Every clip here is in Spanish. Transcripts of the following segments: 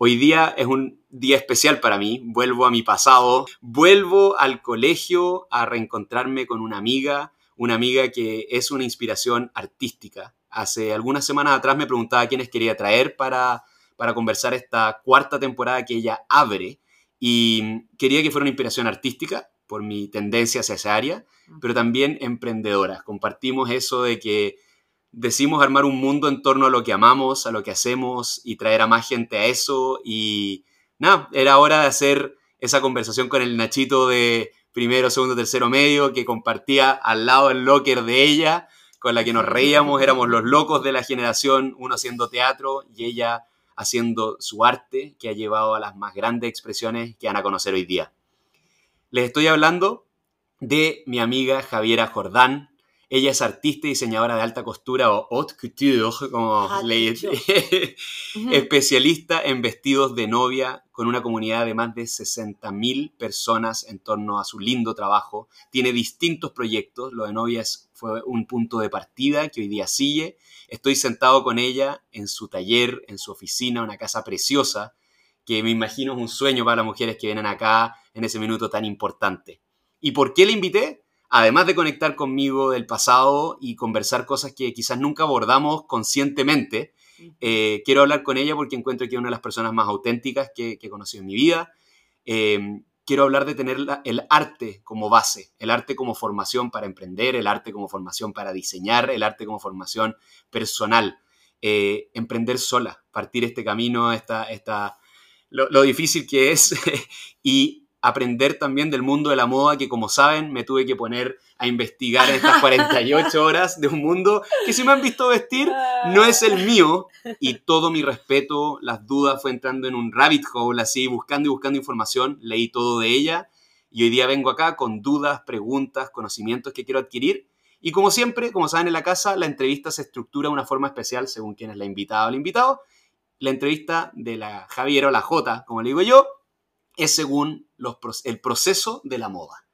Hoy día es un día especial para mí, vuelvo a mi pasado, vuelvo al colegio a reencontrarme con una amiga, una amiga que es una inspiración artística. Hace algunas semanas atrás me preguntaba quiénes quería traer para, para conversar esta cuarta temporada que ella abre y quería que fuera una inspiración artística por mi tendencia hacia esa área, pero también emprendedora. Compartimos eso de que decimos armar un mundo en torno a lo que amamos, a lo que hacemos y traer a más gente a eso. Y nada, era hora de hacer esa conversación con el Nachito de primero, segundo, tercero, medio, que compartía al lado el locker de ella, con la que nos reíamos, éramos los locos de la generación, uno haciendo teatro y ella haciendo su arte, que ha llevado a las más grandes expresiones que van a conocer hoy día. Les estoy hablando de mi amiga Javiera Jordán, ella es artista y diseñadora de alta costura o haute couture, como le especialista en vestidos de novia con una comunidad de más de 60.000 personas en torno a su lindo trabajo. Tiene distintos proyectos, lo de novias fue un punto de partida que hoy día sigue. Estoy sentado con ella en su taller, en su oficina, una casa preciosa, que me imagino es un sueño para las mujeres que vienen acá en ese minuto tan importante. ¿Y por qué la invité? Además de conectar conmigo del pasado y conversar cosas que quizás nunca abordamos conscientemente, eh, quiero hablar con ella porque encuentro que es una de las personas más auténticas que, he conocido en mi vida. Em, quiero hablar de tener el arte como base, el arte como formación para emprender, el arte como formación para diseñar, el arte como formación personal. Eh, emprender sola, partir este camino, esta, esta, lo, lo difícil que es y aprender también del mundo de la moda, que como saben me tuve que poner a investigar en estas 48 horas de un mundo que si me han visto vestir no es el mío. Y todo mi respeto, las dudas fue entrando en un rabbit hole así, buscando y buscando información, leí todo de ella. Y hoy día vengo acá con dudas, preguntas, conocimientos que quiero adquirir. Y como siempre, como saben en la casa, la entrevista se estructura de una forma especial según quién es la invitada o el invitado. La entrevista de la Javier o la J, como le digo yo, es según el proceso de la moda.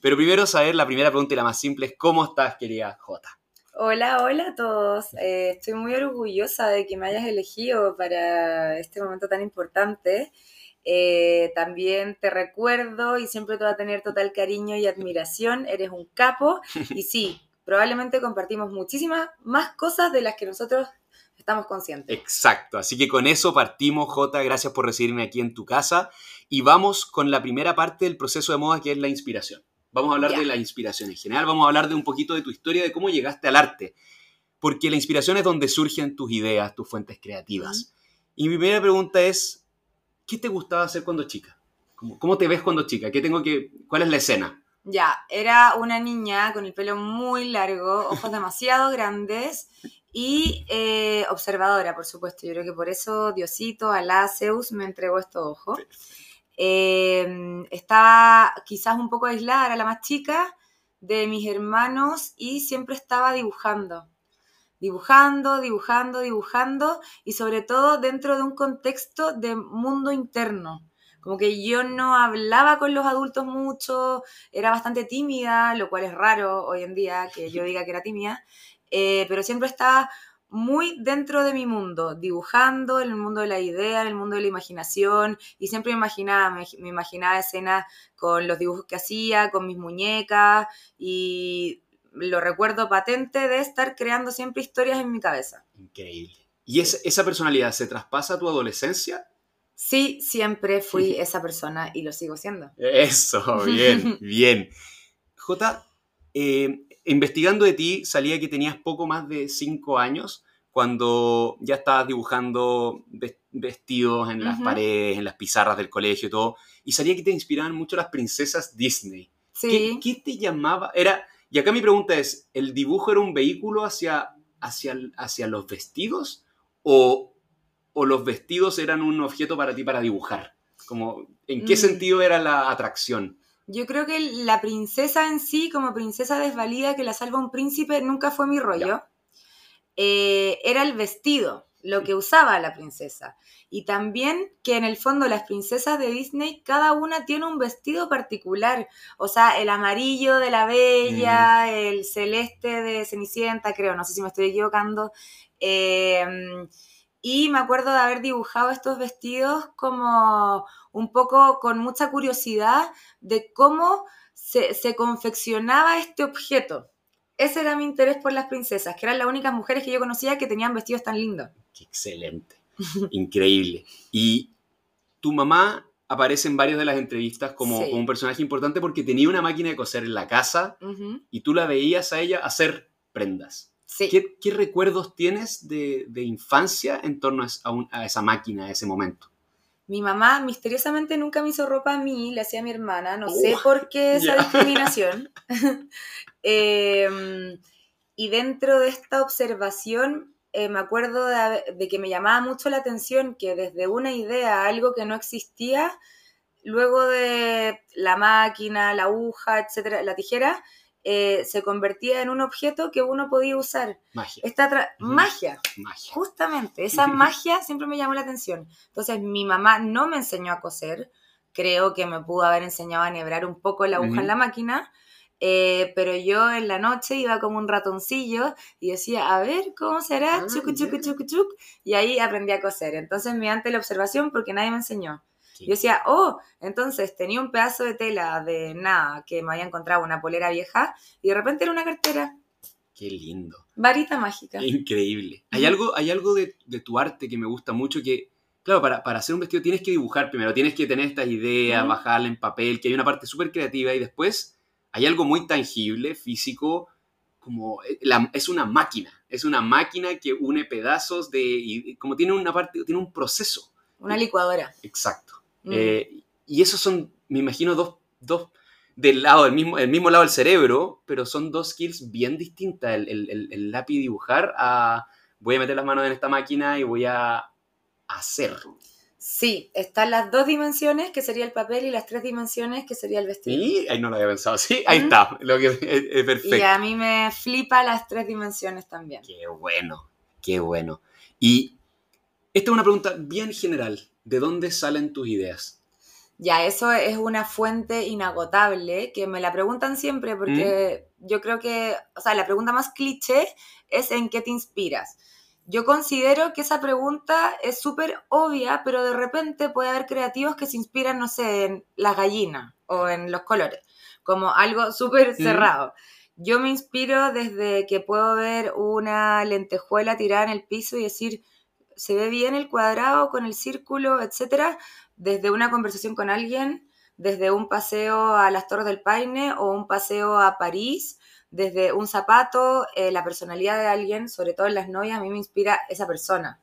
Pero primero saber, la primera pregunta y la más simple es, ¿cómo estás, querida Jota? Hola, hola a todos. Eh, estoy muy orgullosa de que me hayas elegido para este momento tan importante. Eh, también te recuerdo y siempre te voy a tener total cariño y admiración. Eres un capo y sí, probablemente compartimos muchísimas más cosas de las que nosotros estamos conscientes. Exacto, así que con eso partimos, Jota, gracias por recibirme aquí en tu casa y vamos con la primera parte del proceso de moda que es la inspiración. Vamos a hablar de la inspiración en general, vamos a hablar de un poquito de tu historia, de cómo llegaste al arte, porque la inspiración es donde surgen tus ideas, tus fuentes creativas. Y mi primera pregunta es, ¿qué te gustaba hacer cuando chica? ¿Cómo, cómo te ves cuando chica? ¿Qué tengo que, ¿Cuál es la escena? Ya, era una niña con el pelo muy largo, ojos demasiado grandes y eh, observadora, por supuesto. Yo creo que por eso Diosito, Alá, Zeus me entregó estos ojos. Em, estaba quizás un poco aislada, era la más chica de mis hermanos y siempre estaba dibujando. Dibujando, dibujando, dibujando y sobre todo dentro de un contexto de mundo interno. Como que yo no hablaba con los adultos mucho, era bastante tímida, lo cual es raro hoy en día que yo diga que era tímida, eh, pero siempre estaba muy dentro de mi mundo, dibujando en el mundo de la idea, en el mundo de la imaginación, y siempre me imaginaba, me, imaginaba escenas con los dibujos que hacía, con mis muñecas, y lo recuerdo patente de estar creando siempre historias en mi cabeza. Increíble. ¿Y esa personalidad se traspasa a tu adolescencia? Sí, siempre fui esa persona y lo sigo siendo. Eso, bien, bien. J, eh, investigando de ti salía que tenías poco más de cinco años cuando ya estabas dibujando vestidos en las paredes, en las pizarras del colegio y todo, y salía que te inspiraban mucho las princesas Disney. Sí. ¿Qué, te llamaba? Era, y acá mi pregunta es, ¿el dibujo era un vehículo hacia, hacia, hacia los vestidos o, o los vestidos eran un objeto para ti para dibujar? Como, ¿En qué mm. sentido era la atracción? Yo creo que la princesa en sí, como princesa desvalida que la salva un príncipe, nunca fue mi rollo. Eh, era el vestido, lo que usaba la princesa. Y también que en el fondo las princesas de Disney, cada una tiene un vestido particular. O sea, el amarillo de la bella, mm. el celeste de Cenicienta, creo, no sé si me estoy equivocando. Eh, Y me acuerdo de haber dibujado estos vestidos como un poco con mucha curiosidad de cómo se, se confeccionaba este objeto. Ese era mi interés por las princesas, que eran las únicas mujeres que yo conocía que tenían vestidos tan lindos. Qué excelente. Increíble. Y tu mamá aparece en varias de las entrevistas como, Sí. como un personaje importante porque tenía una máquina de coser en la casa y tú la veías a ella hacer prendas. Sí. ¿Qué, qué recuerdos tienes de, de infancia en torno a, un- esa máquina, a ese momento? Mi mamá misteriosamente nunca me hizo ropa a mí, le hacía a mi hermana, no sé Uh, por qué esa discriminación. Em, y dentro de esta observación eh, me acuerdo de, que me llamaba mucho la atención que desde una idea, algo que no existía, luego de la máquina, la aguja, etcétera, la tijera, eh, se convertía en un objeto que uno podía usar. Magia. Esta magia, Magia. Justamente, esa magia siempre me llamó la atención. Entonces, mi mamá no me enseñó a coser, creo que me pudo haber enseñado a enhebrar un poco la aguja en la máquina, eh, pero yo en la noche iba como un ratoncillo y decía, a ver, ¿cómo será? Ah, Chucu, chucu, chucu, chuc. Y ahí aprendí a coser. Entonces, mediante la observación, porque nadie me enseñó. Sí. Yo decía, oh, entonces tenía un pedazo de tela de nada, que me había encontrado una polera vieja, y de repente era una cartera, Qué lindo. varita mágica. Increíble. Hay algo, hay algo de, de tu arte que me gusta mucho que, claro, para, para hacer un vestido tienes que dibujar primero, tienes que tener estas ideas, Ujú. bajarla en papel, que hay una parte súper creativa y después hay algo muy tangible, físico, como eh, la- es una máquina, es una máquina que une pedazos de, y como tiene una parte, tiene un proceso. Una licuadora. Exacto. Mm. Eh, y esos son, me imagino, dos, dos del lado, del mismo, el mismo lado del cerebro, pero son dos skills bien distintas. El, el- el- el lápiz dibujar a voy a meter las manos en esta máquina y voy a hacer. Sí, están las dos dimensiones, que sería el papel, y las tres dimensiones, que sería el vestido. Y ahí no lo había pensado. Sí, ahí está. Lo que, es, es perfecto. Y a mí me flipa las tres dimensiones también. Qué bueno, qué bueno. Y esta es una pregunta bien general. ¿De dónde salen tus ideas? Ya, eso es una fuente inagotable que me la preguntan siempre porque yo creo que, o sea, la pregunta más cliché es ¿en qué te inspiras? Yo considero que esa pregunta es súper obvia, pero de repente puede haber creativos que se inspiran, no sé, en las gallinas o en los colores, como algo súper cerrado. Yo me inspiro desde que puedo ver una lentejuela tirada en el piso y decir, se ve bien el cuadrado con el círculo, etcétera, desde una conversación con alguien, desde un paseo a las Torres del Paine o un paseo a París, desde un zapato, eh, la personalidad de alguien, sobre todo en las novias, a mí me inspira esa persona.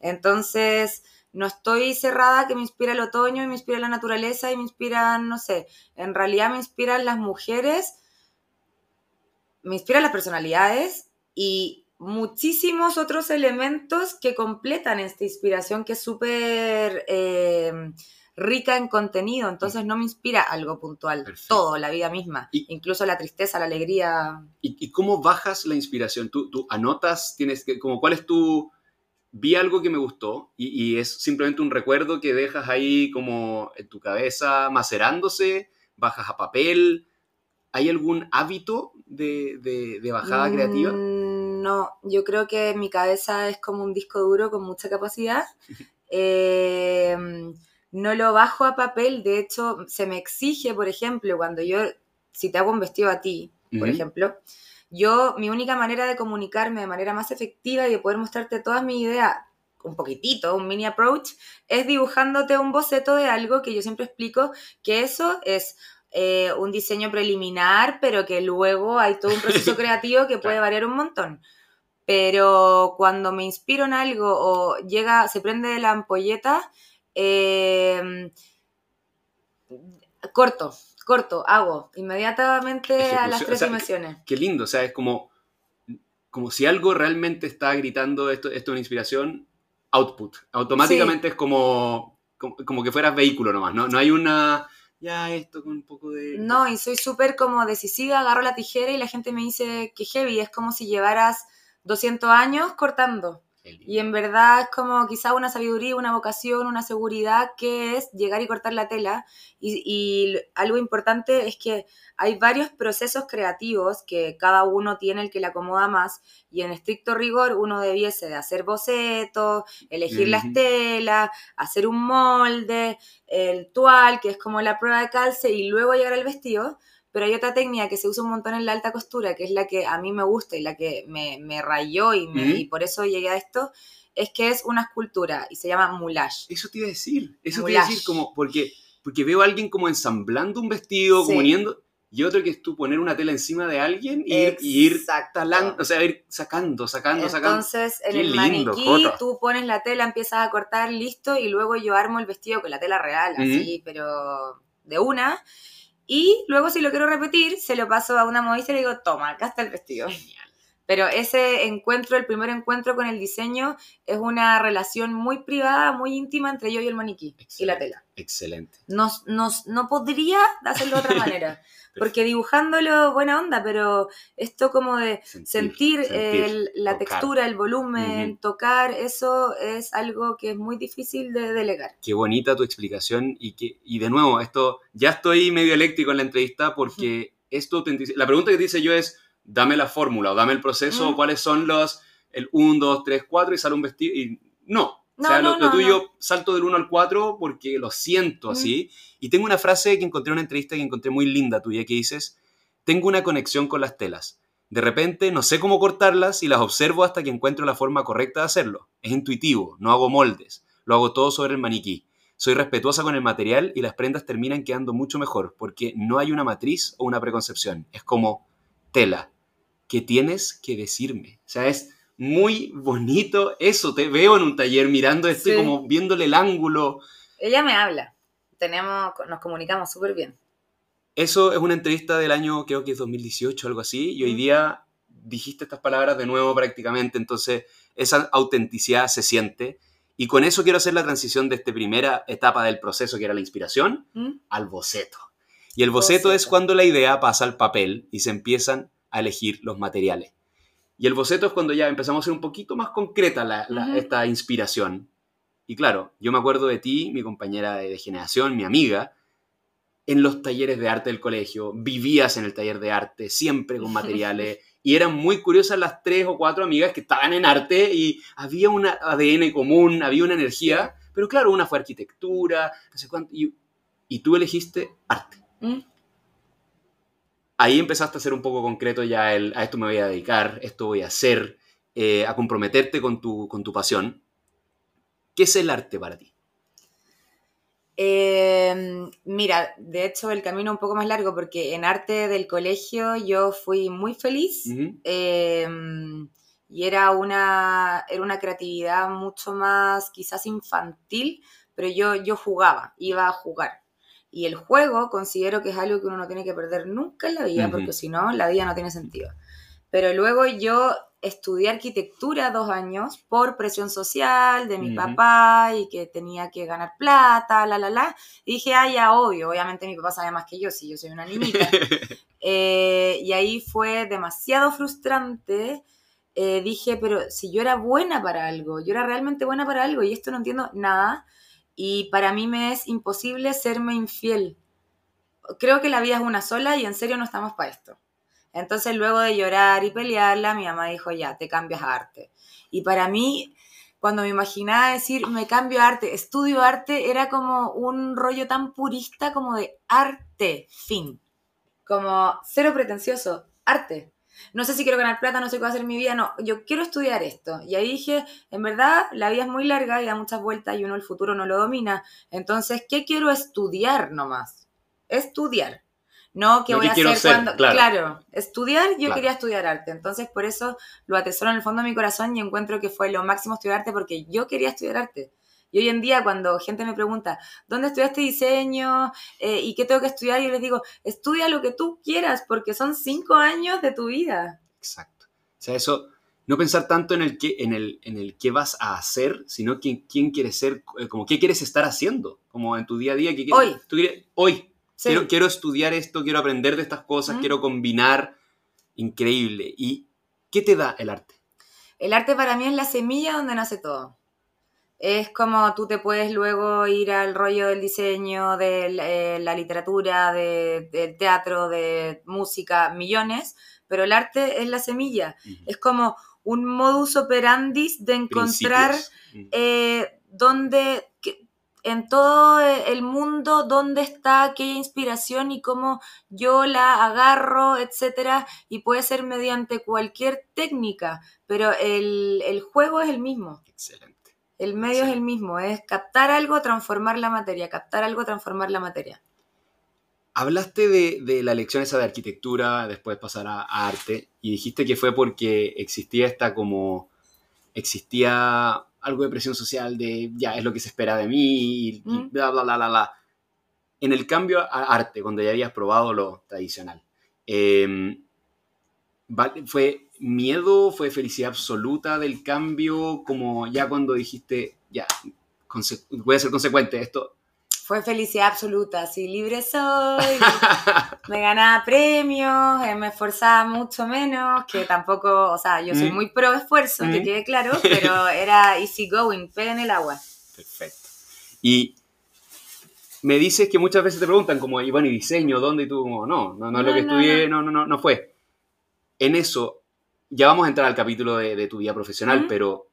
Entonces, no estoy cerrada que me inspira el otoño y me inspira la naturaleza y me inspiran, no sé, en realidad me inspiran las mujeres, me inspiran las personalidades y muchísimos otros elementos que completan esta inspiración que es súper eh, rica en contenido, entonces no me inspira algo puntual, Perfecto. todo, la vida misma, Y- incluso la tristeza, la alegría. ¿Y, y cómo bajas la inspiración? ¿Tú, tú anotas, tienes que, como cuál es tu... Vi algo que me gustó y, y es simplemente un recuerdo que dejas ahí como en tu cabeza macerándose, bajas a papel. ¿Hay algún hábito de, de- de bajada creativa? Mm, No, yo creo que mi cabeza es como un disco duro con mucha capacidad. Eh, no lo bajo a papel, de hecho, se me exige, por ejemplo, cuando yo, si te hago un vestido a ti, por ejemplo, yo, mi única manera de comunicarme de manera más efectiva y de poder mostrarte todas mis ideas, un poquitito, un mini approach, es dibujándote un boceto de algo que yo siempre explico que eso es eh, un diseño preliminar, pero que luego hay todo un proceso creativo que puede variar un montón. Pero cuando me inspiro en algo o llega, se prende la ampolleta, eh, corto, corto, hago inmediatamente a las tres o sea, dimensiones. Qué lindo, o sea, es como, como si algo realmente está gritando esto, esto es una inspiración, output. Automáticamente es como, como, como que fueras vehículo nomás, ¿no? No hay una, ya esto con un poco de... No, y soy súper como decisiva, agarro la tijera y la gente me dice que heavy, es como si llevaras 200 años cortando. Y en verdad es como quizá una sabiduría, una vocación, una seguridad que es llegar y cortar la tela. Y, y, algo importante es que hay varios procesos creativos que cada uno tiene el que le acomoda más. Y en estricto rigor uno debiese de hacer bocetos, elegir las telas, hacer un molde, el tual, que es como la prueba de calce, y luego llegar al vestido pero hay otra técnica que se usa un montón en la alta costura, que es la que a mí me gusta y la que me, me rayó y, y, por eso llegué a esto, es que es una escultura y se llama moulage. Eso te iba a decir, eso te iba a decir, como, porque, porque veo a alguien como ensamblando un vestido, como uniendo, y otro que es tú poner una tela encima de alguien y ir, y ir talando, o sea, ir sacando, sacando, sacando. Entonces, en el maniquí tú pones la tela, empiezas a cortar, listo, y luego yo armo el vestido con la tela real, así, pero de una. Y luego si lo quiero repetir, se lo paso a una modista y le digo, toma, acá está el vestido. Genial. Pero ese encuentro, el primer encuentro con el diseño, es una relación muy privada, muy íntima entre yo y el maniquí y la tela. Excelente. Nos, nos, no podría hacerlo de otra manera. porque dibujándolo buena onda, pero esto como de sentir, la textura, el volumen, tocar, eso es algo que es muy difícil de delegar. Qué bonita tu explicación y, que, y de nuevo, esto ya estoy medio eléctrico en la entrevista porque esto La pregunta que te hice yo es dame la fórmula o dame el proceso, o cuáles son los, el 1, 2, 3, 4 y sale un vestido. Y no. o sea, lo, tuyo salto del 1 al 4 porque lo siento así. Y tengo una frase que encontré en una entrevista que encontré muy linda tuya que dices, tengo una conexión con las telas. De repente no sé cómo cortarlas y las observo hasta que encuentro la forma correcta de hacerlo. Es intuitivo, no hago moldes, lo hago todo sobre el maniquí. Soy respetuosa con el material y las prendas terminan quedando mucho mejor porque no hay una matriz o una preconcepción. Es como tela, que tienes que decirme. O sea, es muy bonito eso. Te veo en un taller mirando esto como viéndole el ángulo. Ella me habla. Tenemos, nos comunicamos súper bien. Eso es una entrevista del año, creo que es 2018, algo así, y hoy día dijiste estas palabras de nuevo prácticamente, entonces esa autenticidad se siente. Y con eso quiero hacer la transición de esta primera etapa del proceso, que era la inspiración, ¿Mm? al boceto. Y el boceto, boceto es cuando la idea pasa al papel y se empiezan a elegir los materiales. Y el boceto es cuando ya empezamos a ser un poquito más concreta esta inspiración. Y claro, yo me acuerdo de ti, mi compañera de, generación, mi amiga, en los talleres de arte del colegio, vivías en el taller de arte, siempre con materiales, y eran muy curiosas las tres o cuatro amigas que estaban en arte y había un ADN común, había una energía, pero claro, una fue arquitectura, no sé cuánto, y, tú elegiste arte. Mm ahí empezaste a ser un poco concreto ya el, a esto me voy a dedicar, esto voy a hacer, eh, a comprometerte con tu, con tu pasión. ¿Qué es el arte para ti? Em, mira, de hecho el camino un poco más largo porque en arte del colegio yo fui muy feliz em, y era una, era una creatividad mucho más quizás infantil, pero yo, yo jugaba, iba a jugar. Y el juego considero que es algo que uno no tiene que perder nunca en la vida, porque si no, la vida no tiene sentido. Pero luego yo estudié arquitectura dos años por presión social de mi papá y que tenía que ganar plata, la, la, la. Y dije, ah, ya, obvio, obviamente mi papá sabe más que yo, si yo soy una niñita. Eh, y ahí fue demasiado frustrante. Eh, dije, pero si yo era buena para algo, yo era realmente buena para algo y esto no entiendo nada y para mí me es imposible serme infiel. Creo que la vida es una sola y en serio no estamos para esto. Entonces luego de llorar y pelearla, mi mamá dijo, ya, te cambias a arte. Y para mí, cuando me imaginaba decir, me cambio a arte, estudio arte, era como un rollo tan purista como de arte, fin. Como cero pretencioso, arte no sé si quiero ganar plata, no sé qué va a hacer mi vida, no, yo quiero estudiar esto. Y ahí dije, en verdad, la vida es muy larga y da muchas vueltas y uno el futuro no lo domina. Entonces, ¿qué quiero estudiar nomás? Estudiar. No, ¿qué voy a hacer cuando... Claro. estudiar, yo quería estudiar arte. Entonces, por eso lo atesoro en el fondo de mi corazón y encuentro que fue lo máximo estudiar arte porque yo quería estudiar arte. Y hoy en día cuando gente me pregunta, ¿dónde estudiaste diseño? Eh, ¿Y qué tengo que estudiar? Yo les digo, estudia lo que tú quieras porque son cinco años de tu vida. Exacto. O sea, eso, no pensar tanto en el qué, en el, en el qué vas a hacer, sino quién, quién quieres ser, eh, como qué quieres estar haciendo, como en tu día a día. ¿qué hoy. hoy. Quiero, quiero, estudiar esto, quiero aprender de estas cosas, quiero combinar. Increíble. ¿Y qué te da el arte? El arte para mí es la semilla donde nace todo. Es como tú te puedes luego ir al rollo del diseño, de eh, la literatura, de- del teatro, de música, millones, pero el arte es la semilla. Es como un modus operandi de encontrar eh, dónde, que- en todo el mundo, dónde está aquella inspiración y cómo yo la agarro, etcétera, y puede ser mediante cualquier técnica, pero el, el juego es el mismo. Excelente. El medio Sí. es el mismo, es captar algo, transformar la materia, captar algo, transformar la materia. Hablaste de, de la lección esa de arquitectura, después pasar a, a arte, y dijiste que fue porque existía esta como, existía algo de presión social de, ya, es lo que se espera de mí, y, Mm. bla, bla, bla, bla, bla. En el cambio a arte, cuando ya habías probado lo tradicional, eh, va- ¿fue miedo, fue felicidad absoluta del cambio, como ya cuando dijiste, ya, voy a ser consecuente, esto... Fue felicidad absoluta, sí, libre soy, me ganaba premios, eh, me esforzaba mucho menos, que tampoco, o sea, yo soy Mm. muy pro esfuerzo, que Mm. quede claro, pero era easy going, pega en el agua. Perfecto. Y me dices que muchas veces te preguntan como, y bueno, ¿y diseño? ¿Dónde? Y tú como, no, no, no es lo que no, estudié, no, no, no, no fue. En eso, ya vamos a entrar al capítulo de, de tu vida profesional, pero,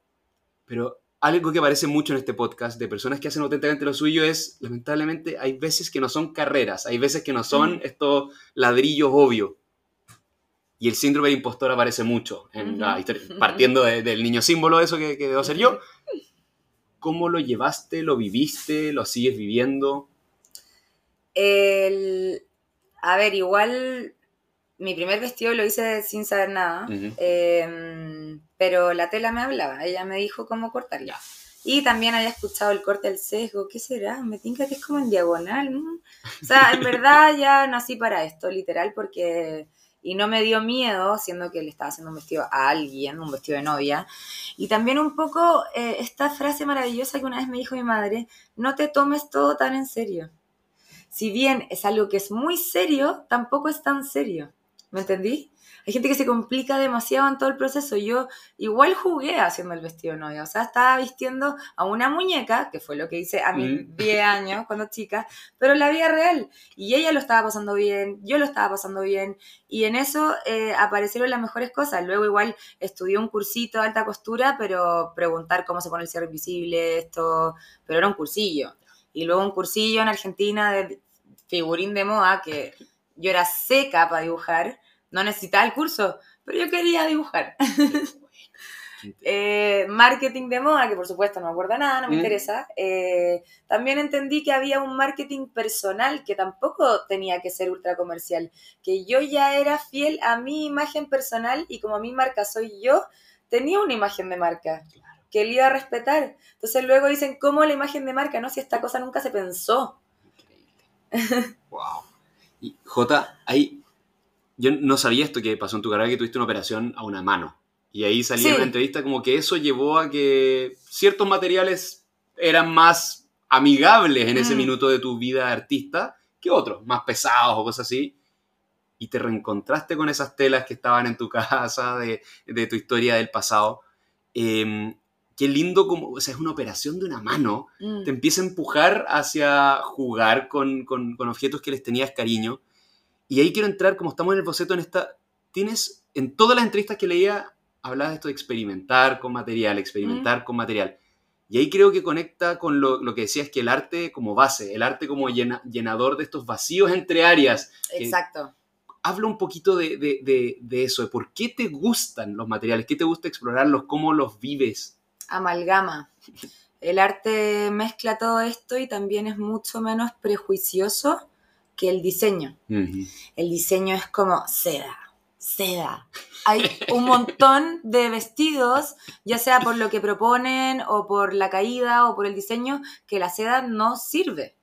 pero algo que aparece mucho en este podcast de personas que hacen auténticamente lo suyo es, lamentablemente, hay veces que no son carreras, hay veces que no son estos ladrillos obvios. Y el síndrome del impostor aparece mucho en la historia, partiendo de- del niño símbolo, eso que, que debo ser yo. ¿Cómo lo llevaste? ¿Lo viviste? ¿Lo sigues viviendo? El, a ver, igual mi primer vestido lo hice sin saber nada, eh, pero la tela me hablaba, ella me dijo cómo cortarla. Y también había escuchado el corte del sesgo, ¿qué será? Me tinca que es como en diagonal. ¿no? O sea, en verdad ya nací para esto, literal, porque... Y no me dio miedo, siendo que le estaba haciendo un vestido a alguien, un vestido de novia. Y también un poco eh, esta frase maravillosa que una vez me dijo mi madre, no te tomes todo tan en serio. Si bien es algo que es muy serio, tampoco es tan serio. ¿Me entendí? Hay gente que se complica demasiado en todo el proceso. Yo igual jugué haciendo el vestido novia. O sea, estaba vistiendo a una muñeca, que fue lo que hice a mis Mm. 10 años cuando chica, pero en la vida real. Y ella lo estaba pasando bien, yo lo estaba pasando bien. Y en eso eh, aparecieron las mejores cosas. Luego igual estudié un cursito de alta costura, pero preguntar cómo se pone el cierre invisible, esto, pero era un cursillo. Y luego un cursillo en Argentina de figurín de moda, que yo era seca para dibujar, no necesitaba el curso, pero yo quería dibujar. Eh, marketing de moda, que por supuesto no me acuerdo nada, no me Mm. interesa. Eh, también entendí que había un marketing personal que tampoco tenía que ser ultra comercial, que yo ya era fiel a mi imagen personal y como mi marca soy yo, tenía una imagen de marca que él iba a respetar. Entonces luego dicen, ¿cómo la imagen de marca? No, si esta cosa nunca se pensó. Increíble. wow. Y J, ahí, yo no sabía esto que pasó en tu carrera, que tuviste una operación a una mano. Y ahí salía Sí. en una entrevista como que eso llevó a que ciertos materiales eran más amigables en ese Mm. minuto de tu vida de artista que otros, más pesados o cosas así. Y te reencontraste con esas telas que estaban en tu casa, de, de tu historia del pasado. Em, qué lindo como, o sea, es una operación de una mano Mm. te empieza a empujar hacia jugar con, con- con objetos que les tenías cariño. Y ahí quiero entrar, como estamos en el boceto, en esta... Tienes, en todas las entrevistas que leía, hablabas de esto de experimentar con material, experimentar con material. Y ahí creo que conecta con lo, lo que decías, que el arte como base, el arte como llena- llenador de estos vacíos entre áreas. Exacto. Habla un poquito de, de- de- de eso, de por qué te gustan los materiales, qué te gusta explorarlos, cómo los vives. Amalgama. El arte mezcla todo esto y también es mucho menos prejuicioso que el diseño. El diseño es como seda, seda. Hay un montón de vestidos, ya sea por lo que proponen o por la caída o por el diseño, que la seda no sirve.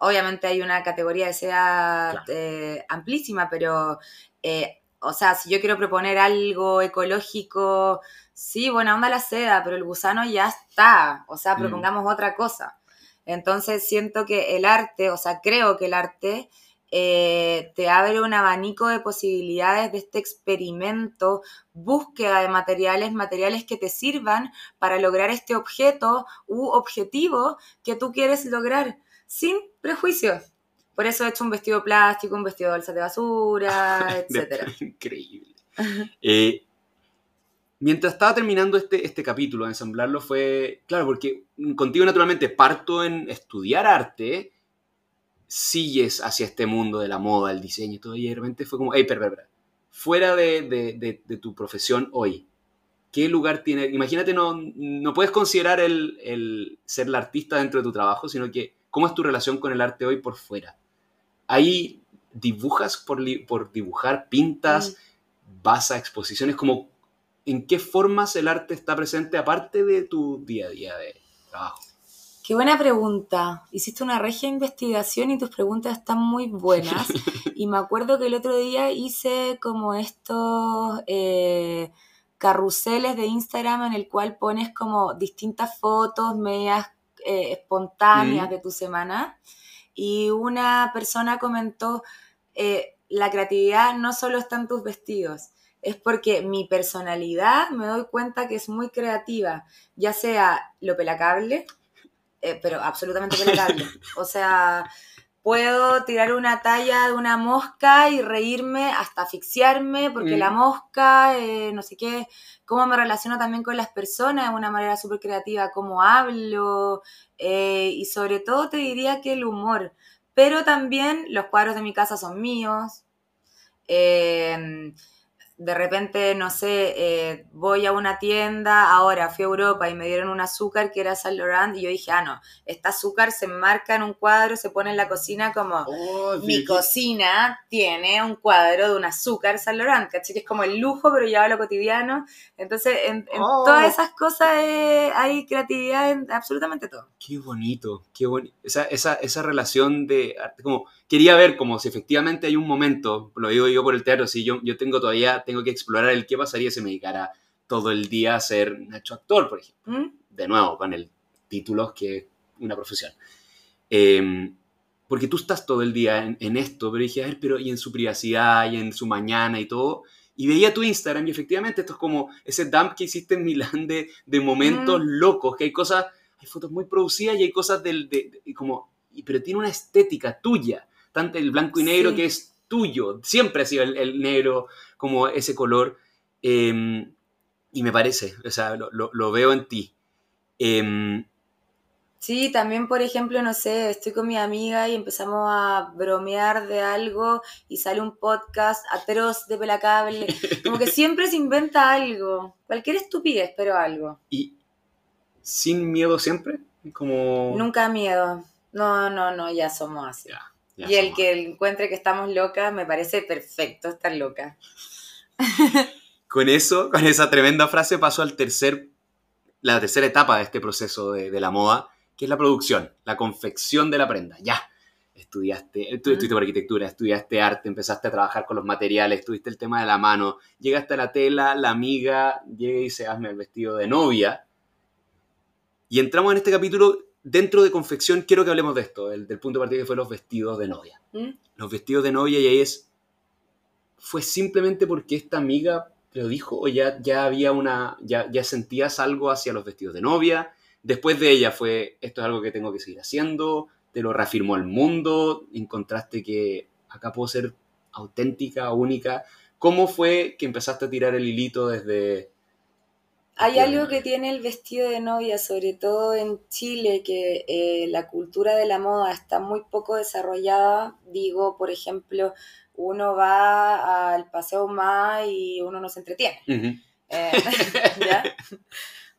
Obviamente hay una categoría de seda Claro. eh, amplísima, pero, eh, o sea, si yo quiero proponer algo ecológico, sí, buena onda la seda, pero el gusano ya está. O sea, Mm. propongamos otra cosa. Entonces siento que el arte, o sea, creo que el arte eh, te abre un abanico de posibilidades de este experimento, búsqueda de materiales, materiales que te sirvan para lograr este objeto u objetivo que tú quieres lograr, sin prejuicios. Por eso he hecho un vestido plástico, un vestido de bolsa de basura, etc. Increíble. Eh, mientras estaba terminando este, este capítulo, ensamblarlo fue, claro, porque contigo naturalmente parto en estudiar arte, sigues hacia este mundo de la moda, el diseño y todo, y de repente fue como, hey, pero, fuera de, de, de, tu profesión hoy, ¿qué lugar tiene? Imagínate, no, no puedes considerar el, el, ser el artista dentro de tu trabajo, sino que, ¿cómo es tu relación con el arte hoy por fuera? Ahí dibujas por, por dibujar, pintas, mm. vas a exposiciones, como, ¿en qué formas el arte está presente aparte de tu día a día de trabajo? Qué buena pregunta. Hiciste una regia investigación y tus preguntas están muy buenas. y me acuerdo que el otro día hice como estos eh, carruseles de Instagram en el cual pones como distintas fotos medias eh, espontáneas mm. de tu semana. Y una persona comentó, eh, la creatividad no solo está en tus vestidos, es porque mi personalidad me doy cuenta que es muy creativa, ya sea lo pelacable, eh, pero absolutamente penetrable. O sea, puedo tirar una talla de una mosca y reírme hasta asfixiarme porque la mm. mosca, eh, no sé qué, cómo me relaciono también con las personas de una manera súper creativa, cómo hablo eh, y sobre todo te diría que el humor. Pero también los cuadros de mi casa son míos de repente, no sé, eh, voy a una tienda, ahora fui a Europa y me dieron un azúcar que era Saint Laurent y yo dije, ah, no, este azúcar se enmarca en un cuadro, se pone en la cocina como oh, mi cocina tiene un cuadro de un azúcar Saint Laurent, ¿cachai? Que es como el lujo, pero ya lo cotidiano. Entonces, en, oh. todas esas cosas eh, hay creatividad en absolutamente todo. Qué bonito, qué bonito. Esa, esa, esa relación de como quería ver como si efectivamente hay un momento, lo digo yo por el teatro, si yo, yo tengo todavía, tengo que explorar el qué pasaría si me dedicara todo el día a ser un hecho actor, por ejemplo. ¿Mm? De nuevo, con el título que es una profesión. Em, porque tú estás todo el día en, esto, pero dije, a ver, pero y en su privacidad, y en su mañana y todo. Y veía tu Instagram y efectivamente esto es como ese dump que hiciste en Milán de, de momentos mm. locos, que hay cosas, hay fotos muy producidas y hay cosas del, de, como, pero tiene una estética tuya tanto el blanco y negro que es tuyo, siempre ha sido el, negro como ese color, em, y me parece, o sea, lo, veo en ti. Em, sí, también, por ejemplo, no sé, estoy con mi amiga y empezamos a bromear de algo y sale un podcast atroz de pelacable. Como que siempre se inventa algo. Cualquier estupidez, pero algo. ¿Y sin miedo siempre? Como... Nunca miedo. No, no, no, ya somos así y el que encuentre que estamos locas, me parece perfecto estar loca. con eso, con esa tremenda frase, pasó al tercer, la tercera etapa de este proceso de, la moda, que es la producción, la confección de la prenda. Ya, estudiaste, tú estuviste por arquitectura, estudiaste arte, empezaste a trabajar con los materiales, tuviste el tema de la mano, llegaste a la tela, la amiga llega y dice, hazme el vestido de novia. Y entramos en este capítulo dentro de confección quiero que hablemos de esto, del, punto de partida que fue los vestidos de novia. ¿Mm? Los vestidos de novia y ahí es, fue simplemente porque esta amiga lo dijo o ya, ya había una, ya, ya sentías algo hacia los vestidos de novia. Después de ella fue, esto es algo que tengo que seguir haciendo, te lo reafirmó el mundo, encontraste que acá puedo ser auténtica, única. ¿Cómo fue que empezaste a tirar el hilito desde, hay algo que tiene el vestido de novia, sobre todo en Chile, que eh, la cultura de la moda está muy poco desarrollada. Digo, por ejemplo, uno va al Paseo más y uno no se entretiene. Eh,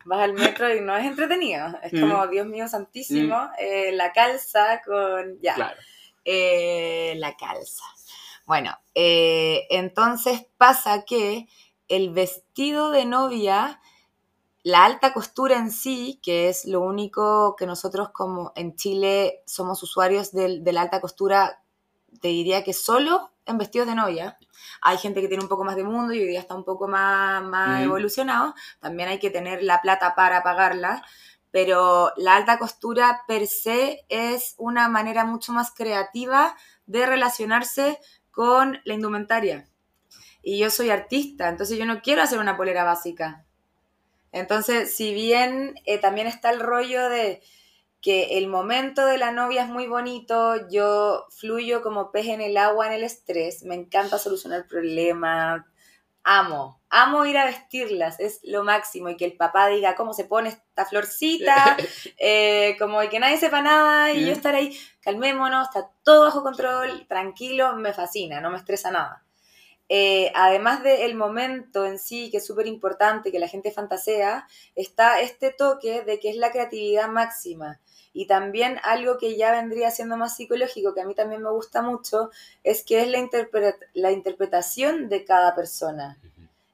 Vas al metro y no es entretenido. Es como, Dios mío santísimo, eh, la calza con... Ya. la calza. Bueno, entonces pasa que el vestido de novia la alta costura en sí, que es lo único que nosotros como en Chile somos usuarios de, la alta costura, te diría que solo en vestidos de novia. Hay gente que tiene un poco más de mundo y hoy día está un poco más, más evolucionado. También hay que tener la plata para pagarla. pero la alta costura per se es una manera mucho más creativa de relacionarse con la indumentaria. Y yo soy artista, entonces yo no quiero hacer una polera básica. Entonces, si bien eh, también está el rollo de que el momento de la novia es muy bonito, yo fluyo como pez en el agua en el estrés, me encanta solucionar problemas, amo, amo ir a vestirlas, es lo máximo, y que el papá diga cómo se pone esta florcita, eh, como que nadie sepa nada y yo estar ahí, calmémonos, está todo bajo control, tranquilo, me fascina, no me estresa nada. Eh, además del momento en sí, que es súper importante, que la gente fantasea, está este toque de que es la creatividad máxima. Y también algo que ya vendría siendo más psicológico, que a mí también me gusta mucho, es que es la, la interpretación de cada persona.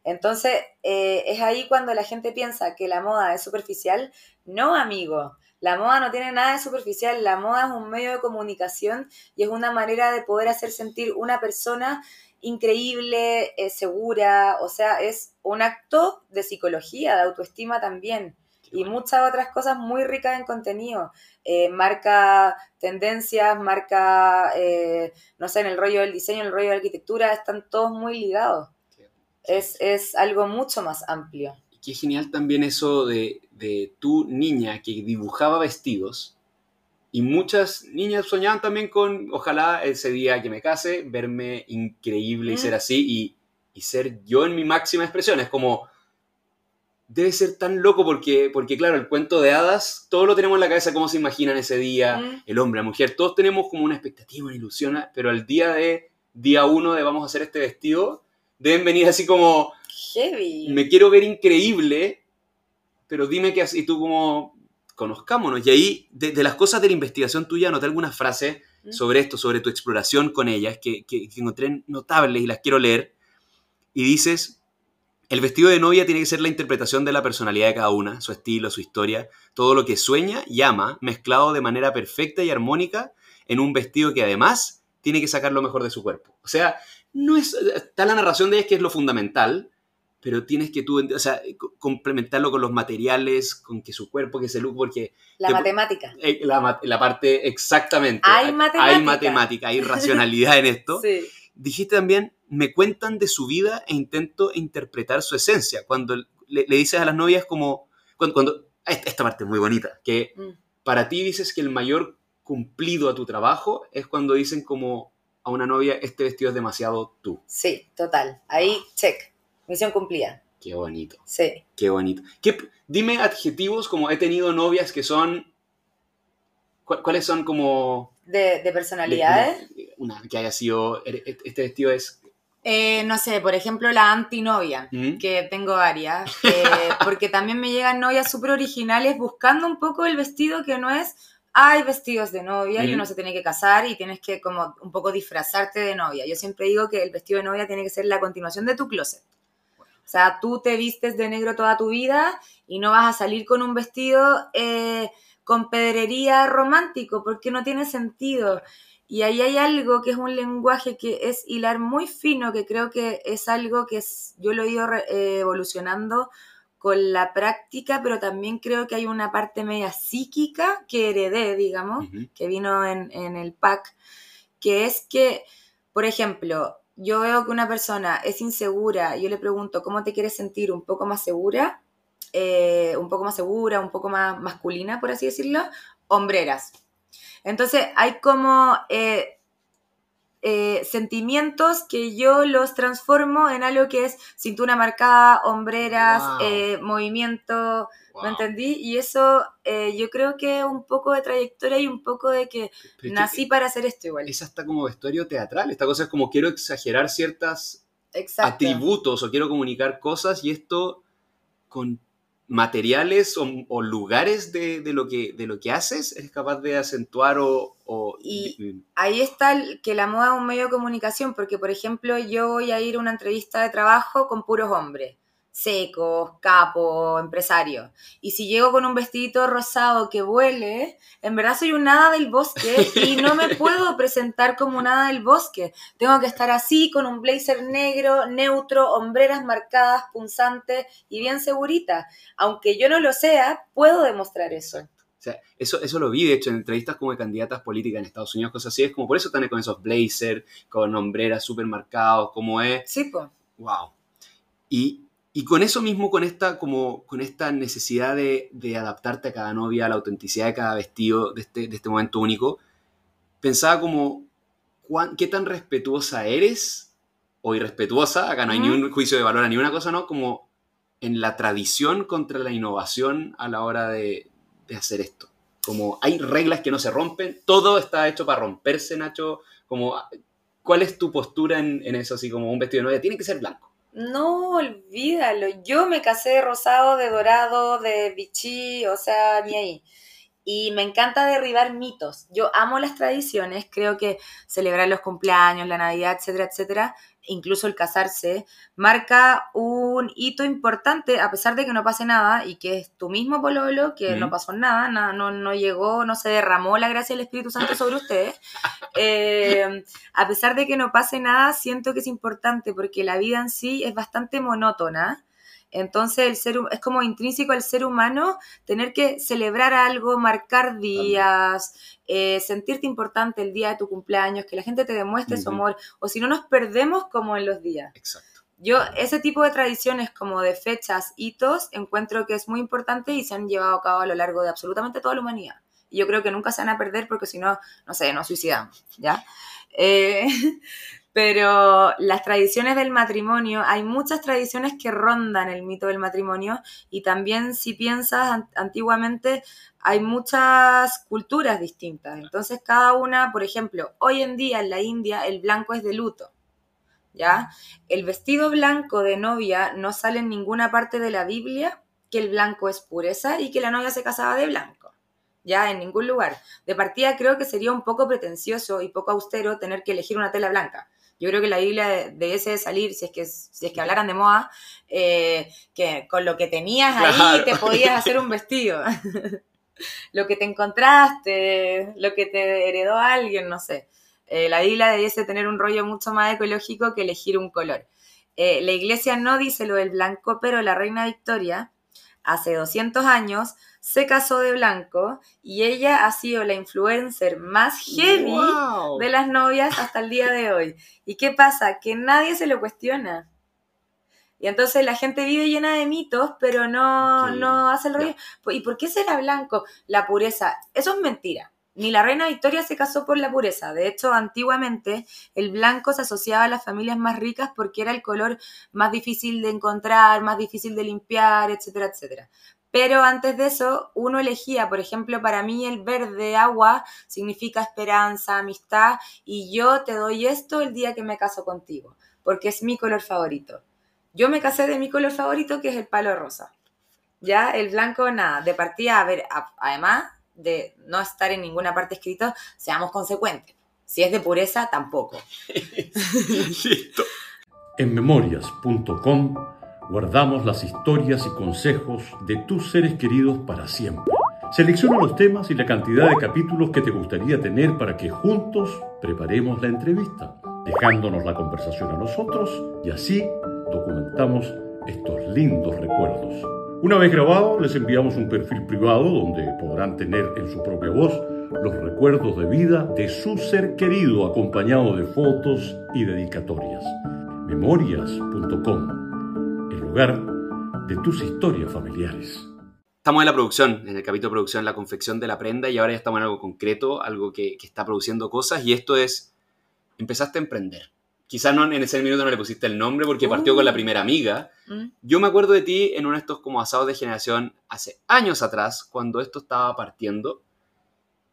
Entonces, eh, es ahí cuando la gente piensa que la moda es superficial. No, amigo. La moda no tiene nada de superficial, la moda es un medio de comunicación y es una manera de poder hacer sentir una persona increíble, eh, segura, o sea, es un acto de psicología, de autoestima también. y muchas otras cosas muy ricas en contenido. Eh, marca tendencias, marca, eh, no sé, en el rollo del diseño, en el rollo de la arquitectura, están todos muy ligados. Es, es algo mucho más amplio. Qué genial también eso de, de tu niña que dibujaba vestidos y muchas niñas soñaban también con, ojalá ese día que me case, verme increíble y ser así y, y, ser yo en mi máxima expresión. Es como, debe ser tan loco porque, porque, claro, el cuento de hadas, todos lo tenemos en la cabeza, cómo se imaginan ese día, el hombre, la mujer, todos tenemos como una expectativa, una ilusión, pero al día de, día uno de vamos a hacer este vestido, deben venir así como, Heavy. me quiero ver increíble, pero dime que así, tú como, conozcámonos. Y ahí, de, las cosas de la investigación tuya, anoté algunas frases mm. sobre esto, sobre tu exploración con ellas, que, que, que encontré notables y las quiero leer. Y dices, el vestido de novia tiene que ser la interpretación de la personalidad de cada una, su estilo, su historia, todo lo que sueña y ama, mezclado de manera perfecta y armónica en un vestido que además tiene que sacar lo mejor de su cuerpo. O sea, no es, está la narración de ella que es lo fundamental, pero tienes que tú, o sea, complementarlo con los materiales, con que su cuerpo, que se look, porque... La matemática. Eh, la, la, parte, exactamente. Hay matemática. Hay matemática, hay racionalidad en esto. Sí. Dijiste también, me cuentan de su vida e intento interpretar su esencia. Cuando le, le dices a las novias como, cuando, cuando esta, parte es muy bonita, que mm. para ti dices que el mayor cumplido a tu trabajo es cuando dicen como a una novia, este vestido es demasiado tú. Sí, total. Ahí, check Misión cumplida. Qué bonito. Sí. Qué bonito. ¿Qué, dime adjetivos como he tenido novias que son... ¿Cuáles son como... De, personalidades? una, que haya sido... Er, e, este vestido es... Eh, no sé, por ejemplo, la antinovia, ¿Mm? que tengo varias, eh, porque también me llegan novias súper originales buscando un poco el vestido que no es, hay vestidos de novia y uno se tiene que casar y tienes que como un poco disfrazarte de novia. Yo siempre digo que el vestido de novia tiene que ser la continuación de tu closet. O sea, tú te vistes de negro toda tu vida y no vas a salir con un vestido eh, con pedrería romántico, porque no tiene sentido. Y ahí hay algo que es un lenguaje que es hilar muy fino, que creo que es algo que es, yo lo he ido eh, evolucionando con la práctica, pero también creo que hay una parte media psíquica que heredé, digamos, que vino en, en el pack, que es que, por ejemplo, yo veo que una persona es insegura, yo le pregunto, ¿cómo te quieres sentir? ¿Un poco más segura? Eh, un poco más segura, un poco más masculina, por así decirlo, hombreras. Entonces hay como eh, eh, sentimientos que yo los transformo en algo que es cintura marcada, hombreras, movimiento, ¿Me entendí? Y eso eh, yo creo que un poco de trayectoria y un poco de que nací para hacer esto igual. Es hasta como vestuario teatral. Esta cosa es como quiero exagerar ciertos atributos o quiero comunicar cosas y esto con materiales o, lugares de, lo que, de lo que haces es capaz de acentuar o... y ahí está que la moda es un medio de comunicación, porque por ejemplo yo voy a ir a una entrevista de trabajo con puros hombres secos, capo, empresario. Y si llego con un vestidito rosado que huele, en verdad soy un nada del bosque y no me puedo presentar como un nada del bosque. Tengo que estar así con un blazer negro, neutro, hombreras marcadas, punzantes y bien segurita. Aunque yo no lo sea, puedo demostrar eso. O sea, eso, eso lo vi, de hecho, en entrevistas como de candidatas políticas en Estados Unidos, cosas así. Es como por eso están con esos blazers, con hombreras súper marcados, como es. Sí, pues. Wow. Y, y con eso mismo, con esta, como, con esta necesidad de, de, adaptarte a cada novia, a la autenticidad de cada vestido de este, de este momento único, pensaba como, ¿qué tan respetuosa eres? O irrespetuosa, acá no hay ni un juicio de valor a ni una cosa, ¿no? Como en la tradición contra la innovación a la hora de, de hacer esto. Como hay reglas que no se rompen, todo está hecho para romperse, Nacho. Como, ¿cuál es tu postura en, en eso? Así como un vestido de novia tiene que ser blanco no, olvídalo. Yo me casé de rosado, de dorado, de bichí, o sea, ni ahí. Y me encanta derribar mitos. Yo amo las tradiciones, creo que celebrar los cumpleaños, la Navidad, etcétera, etcétera, incluso el casarse, marca un hito importante, a pesar de que no pase nada, y que es tu mismo pololo, que no pasó nada, no, no, llegó, no se derramó la gracia del Espíritu Santo sobre ustedes. Eh, a pesar de que no pase nada, siento que es importante porque la vida en sí es bastante monótona. Entonces el ser, es como intrínseco al ser humano tener que celebrar algo, marcar días, eh, sentirte importante el día de tu cumpleaños, que la gente te demuestre su amor, o si no nos perdemos como en los días. Exacto. Yo ese tipo de tradiciones como de fechas, hitos, encuentro que es muy importante y se han llevado a cabo a lo largo de absolutamente toda la humanidad. Y yo creo que nunca se van a perder porque si no, no sé, nos suicidamos, ¿ya? Eh, pero las tradiciones del matrimonio, hay muchas tradiciones que rondan el mito del matrimonio y también si piensas antiguamente hay muchas culturas distintas. Entonces cada una, por ejemplo, hoy en día en la India el blanco es de luto. ¿Ya? El vestido blanco de novia no sale en ninguna parte de la Biblia que el blanco es pureza y que la novia se casaba de blanco. Ya en ningún lugar. De partida creo que sería un poco pretencioso y poco austero tener que elegir una tela blanca yo creo que la Biblia debiese salir, si es que, si es que hablaran de moda, eh, que con lo que tenías ahí te podías hacer un vestido. lo que te encontraste, lo que te heredó alguien, no sé. Eh, la Biblia debiese tener un rollo mucho más ecológico que elegir un color. Eh, la iglesia no dice lo del blanco, pero la reina Victoria, hace 200 años, se casó de blanco y ella ha sido la influencer más heavy de las novias hasta el día de hoy. ¿Y qué pasa? Que nadie se lo cuestiona. Y entonces la gente vive llena de mitos, pero no, no hace el rollo. ¿Y por qué será blanco? La pureza. Eso es mentira. Ni la reina Victoria se casó por la pureza. De hecho, antiguamente el blanco se asociaba a las familias más ricas porque era el color más difícil de encontrar, más difícil de limpiar, etcétera, etcétera. Pero antes de eso, uno elegía, por ejemplo, para mí el verde agua significa esperanza, amistad, y yo te doy esto el día que me caso contigo, porque es mi color favorito. Yo me casé de mi color favorito, que es el palo rosa. Ya, el blanco, nada. De partida, a ver, además de no estar en ninguna parte escrito, seamos consecuentes. Si es de pureza, tampoco. en memorias.com guardamos las historias y consejos de tus seres queridos para siempre. Selecciona los temas y la cantidad de capítulos que te gustaría tener para que juntos preparemos la entrevista, dejándonos la conversación a nosotros y así documentamos estos lindos recuerdos. Una vez grabado, les enviamos un perfil privado donde podrán tener en su propia voz los recuerdos de vida de su ser querido acompañado de fotos y dedicatorias. Memorias.com lugar de tus historias familiares. Estamos en la producción, en el capítulo de producción, la confección de la prenda y ahora ya estamos en algo concreto, algo que, está produciendo cosas y esto es, empezaste a emprender. Quizás no, en ese minuto no le pusiste el nombre porque partió con la uh. primera amiga. Mm. Yo me acuerdo de ti en uno de estos como asados de generación hace años atrás, cuando esto estaba partiendo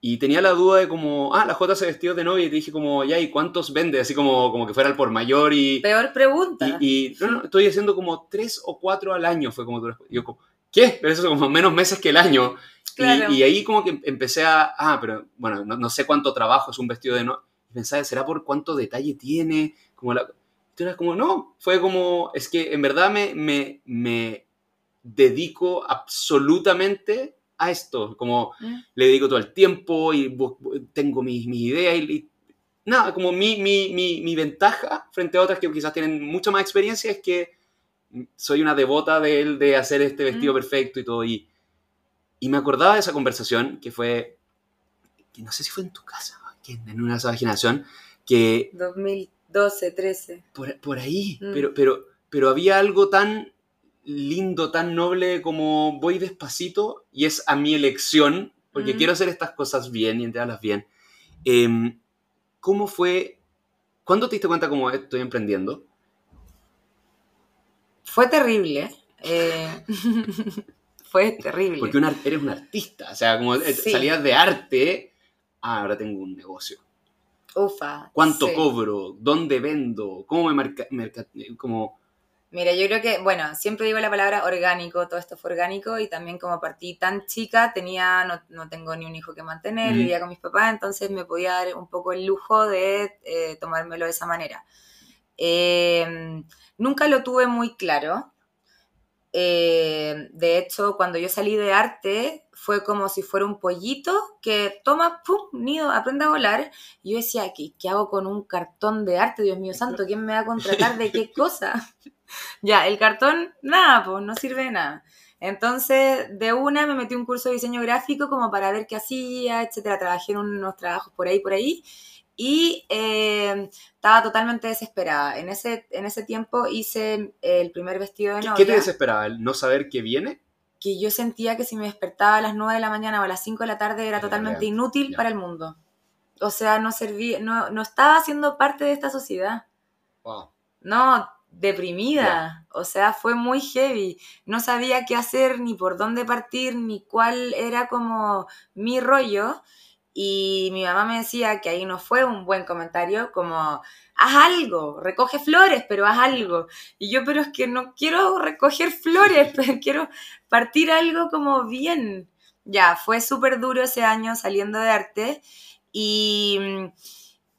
y tenía la duda de como, ah, la J se vestió de novia y te dije como, ya, ¿y cuántos vende? Así como, como que fuera el por mayor y... Peor pregunta. Y, no, no, estoy haciendo como tres o cuatro al año, fue como tú Yo como, ¿qué? Pero eso es como menos meses que el año. Claro. Y, ahí como que empecé a, ah, pero bueno, no, no sé cuánto trabajo es un vestido de novia. Pensaba, ¿será por cuánto detalle tiene? Como la... tú eras como, no, fue como, es que en verdad me, me, me dedico absolutamente a esto, como Mm. le dedico todo el tiempo y tengo mis, mis ideas y, y nada, como mi, mi, mi, mi ventaja frente a otras que quizás tienen mucha más experiencia es que soy una devota de él, de hacer este vestido Mm. perfecto y todo. Y, y me acordaba de esa conversación que fue, que no sé si fue en tu casa, en una esa generación, que 2012, 13. por, por ahí, Mm. pero, pero, pero había algo tan lindo, tan noble como voy despacito y es a mi elección, porque Mm. quiero hacer estas cosas bien y entregarlas bien. Em, ¿Cómo fue? ¿Cuándo te diste cuenta cómo estoy emprendiendo? Fue terrible. eh, fue terrible. Porque una- eres un artista, o sea, como eh, Sí. salías de arte, ah, ahora tengo un negocio. Ufa. ¿Cuánto sí. cobro? ¿Dónde vendo? ¿Cómo me marca, merca- como Mira, yo creo que, bueno, siempre digo la palabra orgánico, todo esto fue orgánico y también como partí tan chica, tenía, no, no tengo ni un hijo que mantener, vivía con mis papás, entonces me podía dar un poco el lujo de eh, tomármelo de esa manera. Eh, nunca lo tuve muy claro. Eh, de hecho, cuando yo salí de arte, fue como si fuera un pollito que toma, pum, nido, aprende a volar. Y yo decía, ¿qué, qué hago con un cartón de arte? Dios mío santo, ¿quién me va a contratar de qué cosa? ya, el cartón, nada, pues no sirve de nada. Entonces, de una me metí un curso de diseño gráfico como para ver qué hacía, etcétera. Trabajé en unos trabajos por ahí, por ahí. Y eh, estaba totalmente desesperada. En ese, en ese tiempo hice el primer vestido de ¿Qué, novia qué te desesperaba? ¿El no saber qué viene? Que yo sentía que si me despertaba a las 9 de la mañana o a las 5 de la tarde era totalmente inútil para el mundo. O sea, no servía, no, no estaba siendo parte de esta sociedad. Wow. No, deprimida. O sea, fue muy heavy. No sabía qué hacer, ni por dónde partir, ni cuál era como mi rollo. Y mi mamá me decía que ahí no fue un buen comentario, como, haz algo, recoge flores, pero haz algo. Y yo, pero es que no quiero recoger flores, pero quiero partir algo como bien. Ya, fue súper duro ese año saliendo de arte. Y,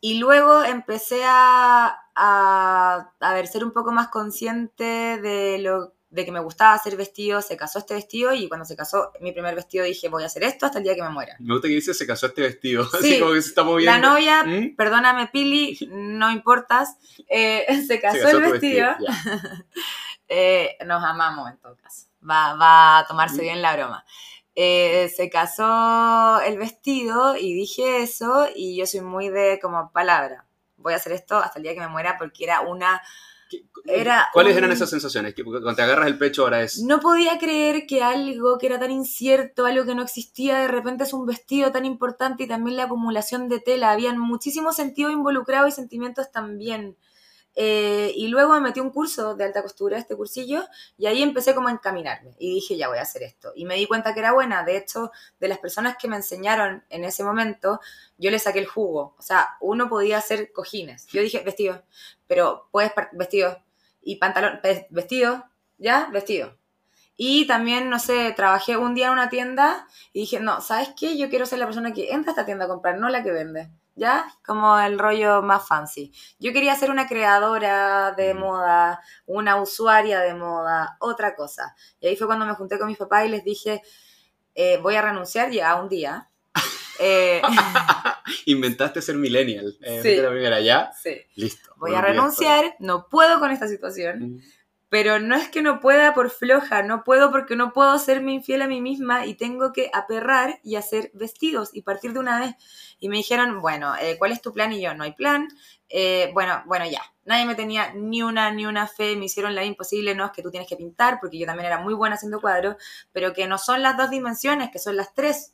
y luego empecé a, a, a ver, ser un poco más consciente de lo de que me gustaba hacer vestidos, se casó este vestido y cuando se casó mi primer vestido dije voy a hacer esto hasta el día que me muera. Me gusta que dice se casó este vestido. Sí. Así como que se está moviendo. La novia, ¿Mm? perdóname Pili, no importas, eh, se casó, Se el vestido. Eh, nos amamos en todo caso. Va, va a tomarse Mm. bien la broma. Eh, se casó el vestido y dije eso y yo soy muy de como palabra. Voy a hacer esto hasta el día que me muera porque era una... ¿Qué- Era ¿Cuáles eran esas sensaciones? Que cuando te agarras el pecho ahora es... No podía creer que algo que era tan incierto, algo que no existía, de repente es un vestido tan importante y también la acumulación de tela. Habían muchísimos sentidos involucrados y sentimientos también. Eh, y luego me metí un curso de alta costura, este cursillo, y ahí empecé como a encaminarme. Y dije, ya voy a hacer esto. Y me di cuenta que era buena. De hecho, de las personas que me enseñaron en ese momento, yo le saqué el jugo. O sea, uno podía hacer cojines. Yo dije, vestido. Pero puedes, vestido. Y pantalón, ve- vestido. ¿Ya? Vestido. Y también, no sé, trabajé un día en una tienda y dije, no, ¿sabes qué? Yo quiero ser la persona que entra a esta tienda a comprar, no la que vende. ¿Ya? Como el rollo más fancy. Yo quería ser una creadora de Mm. moda, una usuaria de moda, otra cosa. Y ahí fue cuando me junté con mis papás y les dije, eh, voy a renunciar ya un día. Eh, Inventaste ser millennial. Eh, Sí. la primera, ¿ya? sí. Listo. Voy a renunciar, no puedo con esta situación. Fran. Pero no es que no pueda por floja, no puedo porque no puedo serme infiel a mí misma y tengo que aperrar y hacer vestidos y partir de una vez. Y me dijeron, bueno, eh, ¿cuál es tu plan? Y yo, no hay plan. Eh, bueno, bueno, ya. Nadie me tenía ni una, ni una fe, me hicieron la imposible, no es que tú tienes que pintar, porque yo también era muy buena haciendo cuadros, pero que no son las dos dimensiones, que son las tres.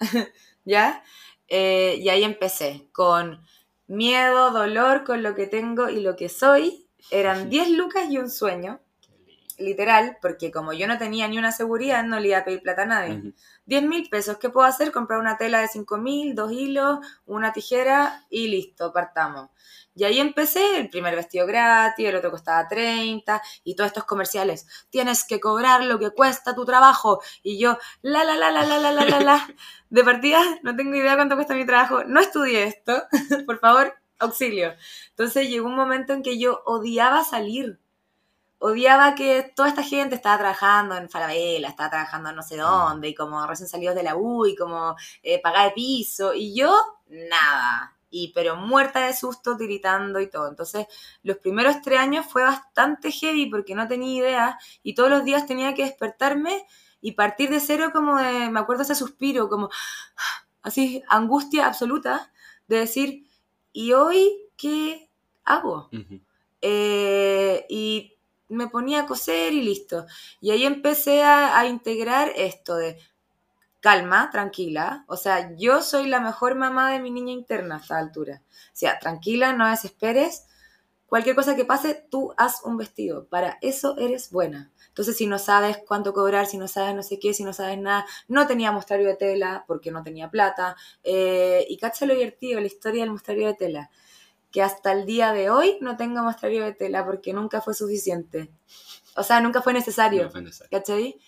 ¿Ya? Eh, y ahí empecé, con miedo, dolor, con lo que tengo y lo que soy. Eran 10 lucas y un sueño, literal, porque como yo no tenía ni una seguridad, no le iba a pedir plata a nadie. Ujú. 10 mil pesos, ¿qué puedo hacer? Comprar una tela de 5 mil, dos hilos, una tijera y listo, partamos. Y ahí empecé, el primer vestido gratis, el otro costaba 30 y todos estos comerciales. Tienes que cobrar lo que cuesta tu trabajo. Y yo, la, la, la, la, la, la, la, la, la. De partida, no tengo idea cuánto cuesta mi trabajo. No estudié esto, por favor, auxilio. Entonces llegó un momento en que yo odiaba salir. Odiaba que toda esta gente estaba trabajando en Falabella, estaba trabajando en no sé dónde, y como recién salidos de la U, y como eh, pagada de piso, y yo, nada. Y pero muerta de susto, tiritando y todo. Entonces, los primeros tres años fue bastante heavy porque no tenía idea, y todos los días tenía que despertarme y partir de cero como de, me acuerdo ese suspiro, como así, angustia absoluta de decir, ¿y hoy qué hago? Eh, y me ponía a coser y listo. Y ahí empecé a, a integrar esto de calma, tranquila. O sea, yo soy la mejor mamá de mi niña interna a esta altura. O sea, tranquila, no desesperes. Cualquier cosa que pase, tú haz un vestido. Para eso eres buena. Entonces, si no sabes cuánto cobrar, si no sabes no sé qué, si no sabes nada, no tenía mostrario de tela porque no tenía plata. Eh, y cacha lo divertido, la historia del mostrario de tela. Que hasta el día de hoy no tengo mostrario de tela porque nunca fue suficiente. O sea, nunca fue necesario. No fue necesario. ¿Cachai?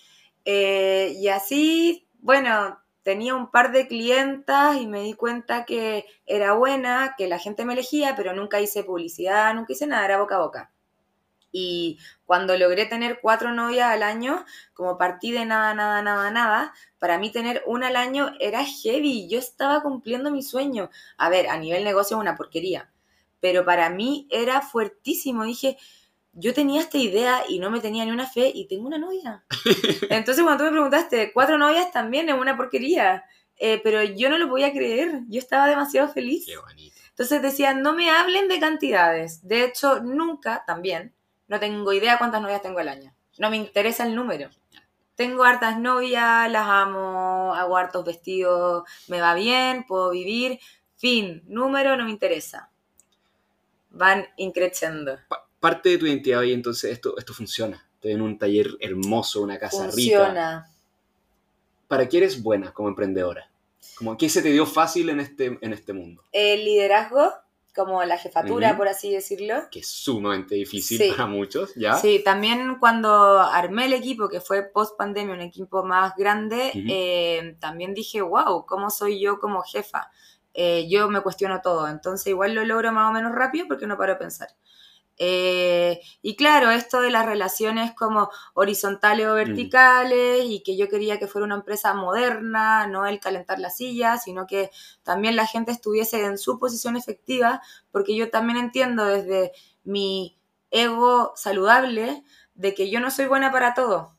Eh, y así, bueno, tenía un par de clientas y me di cuenta que era buena, que la gente me elegía, pero nunca hice publicidad, nunca hice nada, era boca a boca. Y cuando logré tener cuatro novias al año, como partí de nada, nada, nada, nada, para mí tener una al año era heavy. Yo estaba cumpliendo mi sueño. A ver, a nivel negocio es una porquería, pero para mí era fuertísimo. Dije, yo tenía esta idea y no me tenía ni una fe y tengo una novia. Entonces cuando tú me preguntaste, cuatro novias también es una porquería, Eh, pero yo no lo podía creer, yo estaba demasiado feliz. Qué bonito. Entonces decía, no me hablen de cantidades. De hecho, nunca, también, no tengo idea cuántas novias tengo al año. No me interesa el número. Tengo hartas novias, las amo, hago hartos vestidos, me va bien, puedo vivir. Fin, número no me interesa. Van increciendo. Pa- parte de tu identidad hoy, entonces, esto, esto funciona. Estoy en un taller hermoso, una casa rica. Funciona. ¿Para qué eres buena como emprendedora? Como, ¿Qué se te dio fácil en este, en este mundo? El liderazgo, como la jefatura, por así decirlo. Que es sumamente difícil Sí. para muchos, ¿ya? Sí, también cuando armé el equipo, que fue post pandemia, un equipo más grande, eh, también dije, wow, ¿cómo soy yo como jefa? Eh, yo me cuestiono todo, entonces igual lo logro más o menos rápido porque no paro de pensar. Eh, y claro, esto de las relaciones como horizontales o verticales y que yo quería que fuera una empresa moderna, no el calentar la silla, sino que también la gente estuviese en su posición efectiva, porque yo también entiendo desde mi ego saludable de que yo no soy buena para todo.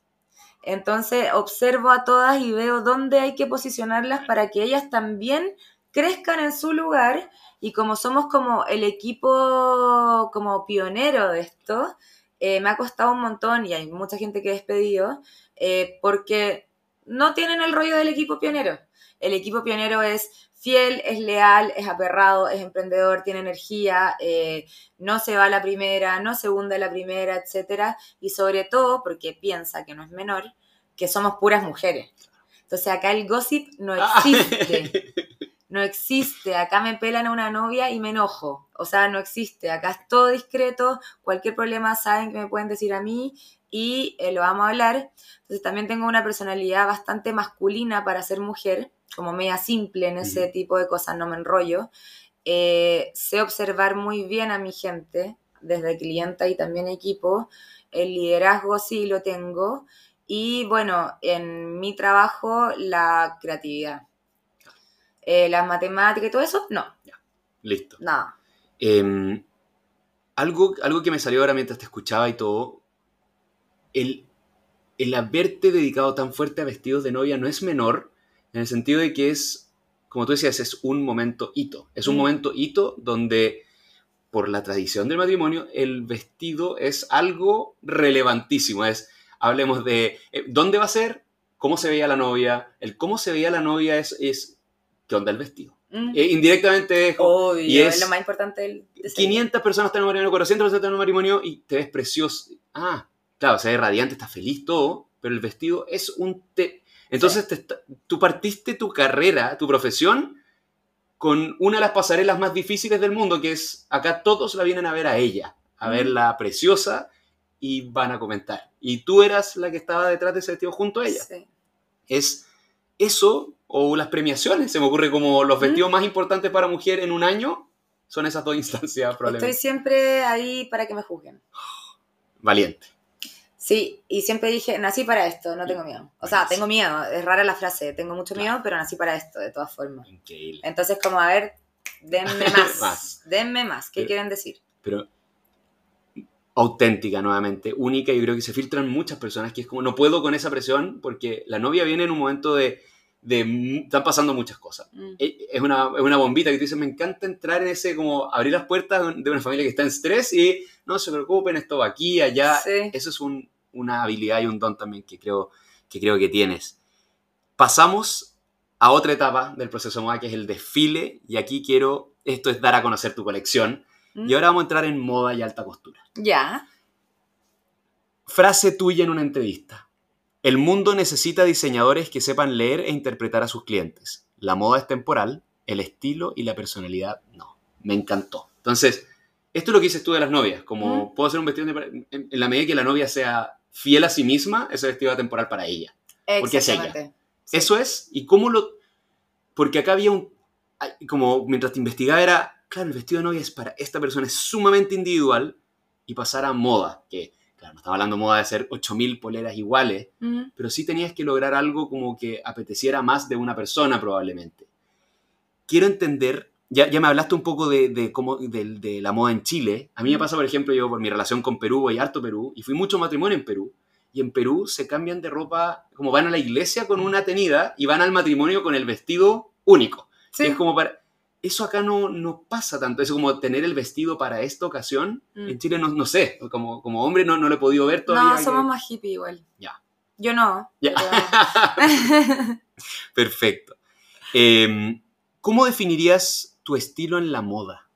Entonces observo a todas y veo dónde hay que posicionarlas para que ellas también crezcan en su lugar y como somos como el equipo como pionero de esto, eh, me ha costado un montón y hay mucha gente que he despedido eh, porque no tienen el rollo del equipo pionero. El equipo pionero es fiel, es leal, es aperrado, es emprendedor, tiene energía, eh, no se va a la primera, no se hunde a la primera, etcétera, y sobre todo porque piensa que no es menor, que somos puras mujeres. Entonces acá el gossip no Ah. existe. No existe. Acá me pelan a una novia y me enojo. O sea, no existe. Acá es todo discreto. Cualquier problema saben que me pueden decir a mí y eh, lo vamos a hablar. Entonces también tengo una personalidad bastante masculina para ser mujer, como media simple en ese tipo de cosas, no me enrollo. Eh, sé observar muy bien a mi gente, desde clienta y también equipo. El liderazgo sí lo tengo. Y bueno, en mi trabajo, la creatividad. Eh, las matemáticas y todo eso, no, Listo. nada. Em, algo, algo que me salió ahora mientras te escuchaba y todo, el, el haberte dedicado tan fuerte a vestidos de novia no es menor, en el sentido de que es, como tú decías, es un momento hito. Es un Mm. momento hito donde, por la tradición del matrimonio, el vestido es algo relevantísimo. Es, hablemos de eh, dónde va a ser, cómo se veía la novia. El cómo se veía la novia es, es ¿qué onda el vestido? Mm. Eh, indirectamente es Obvio, y es- es lo más importante del diseño. 500 personas están en un matrimonio, 400 personas están en un matrimonio y te ves precioso. Ah, claro, se ve radiante, está feliz todo, pero el vestido es un... Te... Entonces te tú partiste tu carrera, tu profesión, con una de las pasarelas más difíciles del mundo, que es acá todos la vienen a ver a ella, a Mm. verla preciosa y van a comentar. Y tú eras la que estaba detrás de ese vestido junto a ella. Sí. Es eso o las premiaciones, se me ocurre como los Mm. vestidos más importantes para mujer en un año son esas dos instancias Estoy probablemente. siempre ahí para que me juzguen. Valiente. Sí, y siempre dije, nací para esto, no tengo miedo. O sea, tengo miedo, es rara la frase, tengo mucho miedo, pero nací para esto, de todas formas. Increíble. Entonces, como, a ver, denme más, Más. denme más, ¿qué Pero- quieren decir? Pero auténtica nuevamente, única, yo creo que se filtran muchas personas que es como, no puedo con esa presión porque la novia viene en un momento de, de están pasando muchas cosas. Mm. E- Es una, es una bombita que tú dices, me encanta entrar en ese, como abrir las puertas de una familia que está en estrés y no se preocupen, esto va aquí, allá. Sí. Eso es un- una habilidad y un don también que creo, que creo que tienes. Pasamos a otra etapa del proceso moda que es el desfile y aquí quiero, esto es dar a conocer tu colección ¿Mm? y ahora vamos a entrar en moda y alta costura. Ya. Frase tuya en una entrevista. El mundo necesita diseñadores que sepan leer e interpretar a sus clientes. La moda es temporal, el estilo y la personalidad no. Me encantó. Entonces, esto es lo que dices tú de las novias. Como puedo hacer un vestido de- en, en la medida que la novia sea fiel a sí misma, ese vestido va temporal para ella. Porque es ella. Sí. Eso es. ¿Y cómo lo...? Porque acá había un... Como mientras te investigaba era, claro, el vestido de novia es para esta persona, es sumamente individual y pasar a moda, que, claro, no estaba hablando de moda de hacer 8.000 poleras iguales, pero sí tenías que lograr algo como que apeteciera más de una persona probablemente. Quiero entender, ya, ya me hablaste un poco de, de cómo, de, de la moda en Chile. A mí me pasa, por ejemplo, yo por mi relación con Perú, voy harto Perú, y fui mucho matrimonio en Perú, y en Perú se cambian de ropa, como van a la iglesia con una tenida y van al matrimonio con el vestido único. Sí. Es como para... Eso acá no, no pasa tanto, eso como tener el vestido para esta ocasión. Mm. En Chile no, no sé, como, como hombre no, no lo he podido ver todavía. No, que- somos más hippie igual. Ya. Yo no. Ya. pero- Perfecto. Eh, ¿Cómo definirías tu estilo en la moda?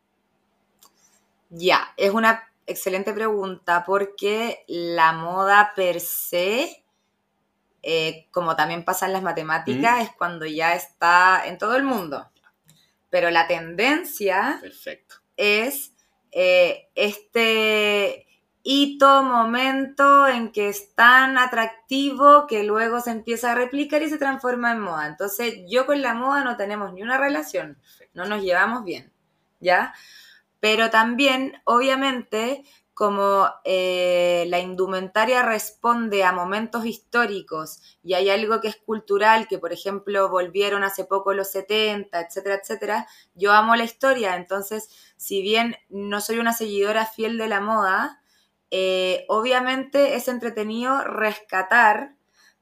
Ya, es una excelente pregunta porque la moda per se, eh, como también pasa en las matemáticas, es cuando ya está en todo el mundo. Pero la tendencia Perfecto. es eh, este hito, momento en que es tan atractivo que luego se empieza a replicar y se transforma en moda. Entonces, yo con la moda no tenemos ni una relación, no nos llevamos bien, ¿ya? Pero también, obviamente, como eh, la indumentaria responde a momentos históricos y hay algo que es cultural, que por ejemplo volvieron hace poco los 70, etcétera, etcétera, yo amo la historia, entonces si bien no soy una seguidora fiel de la moda, eh, obviamente es entretenido rescatar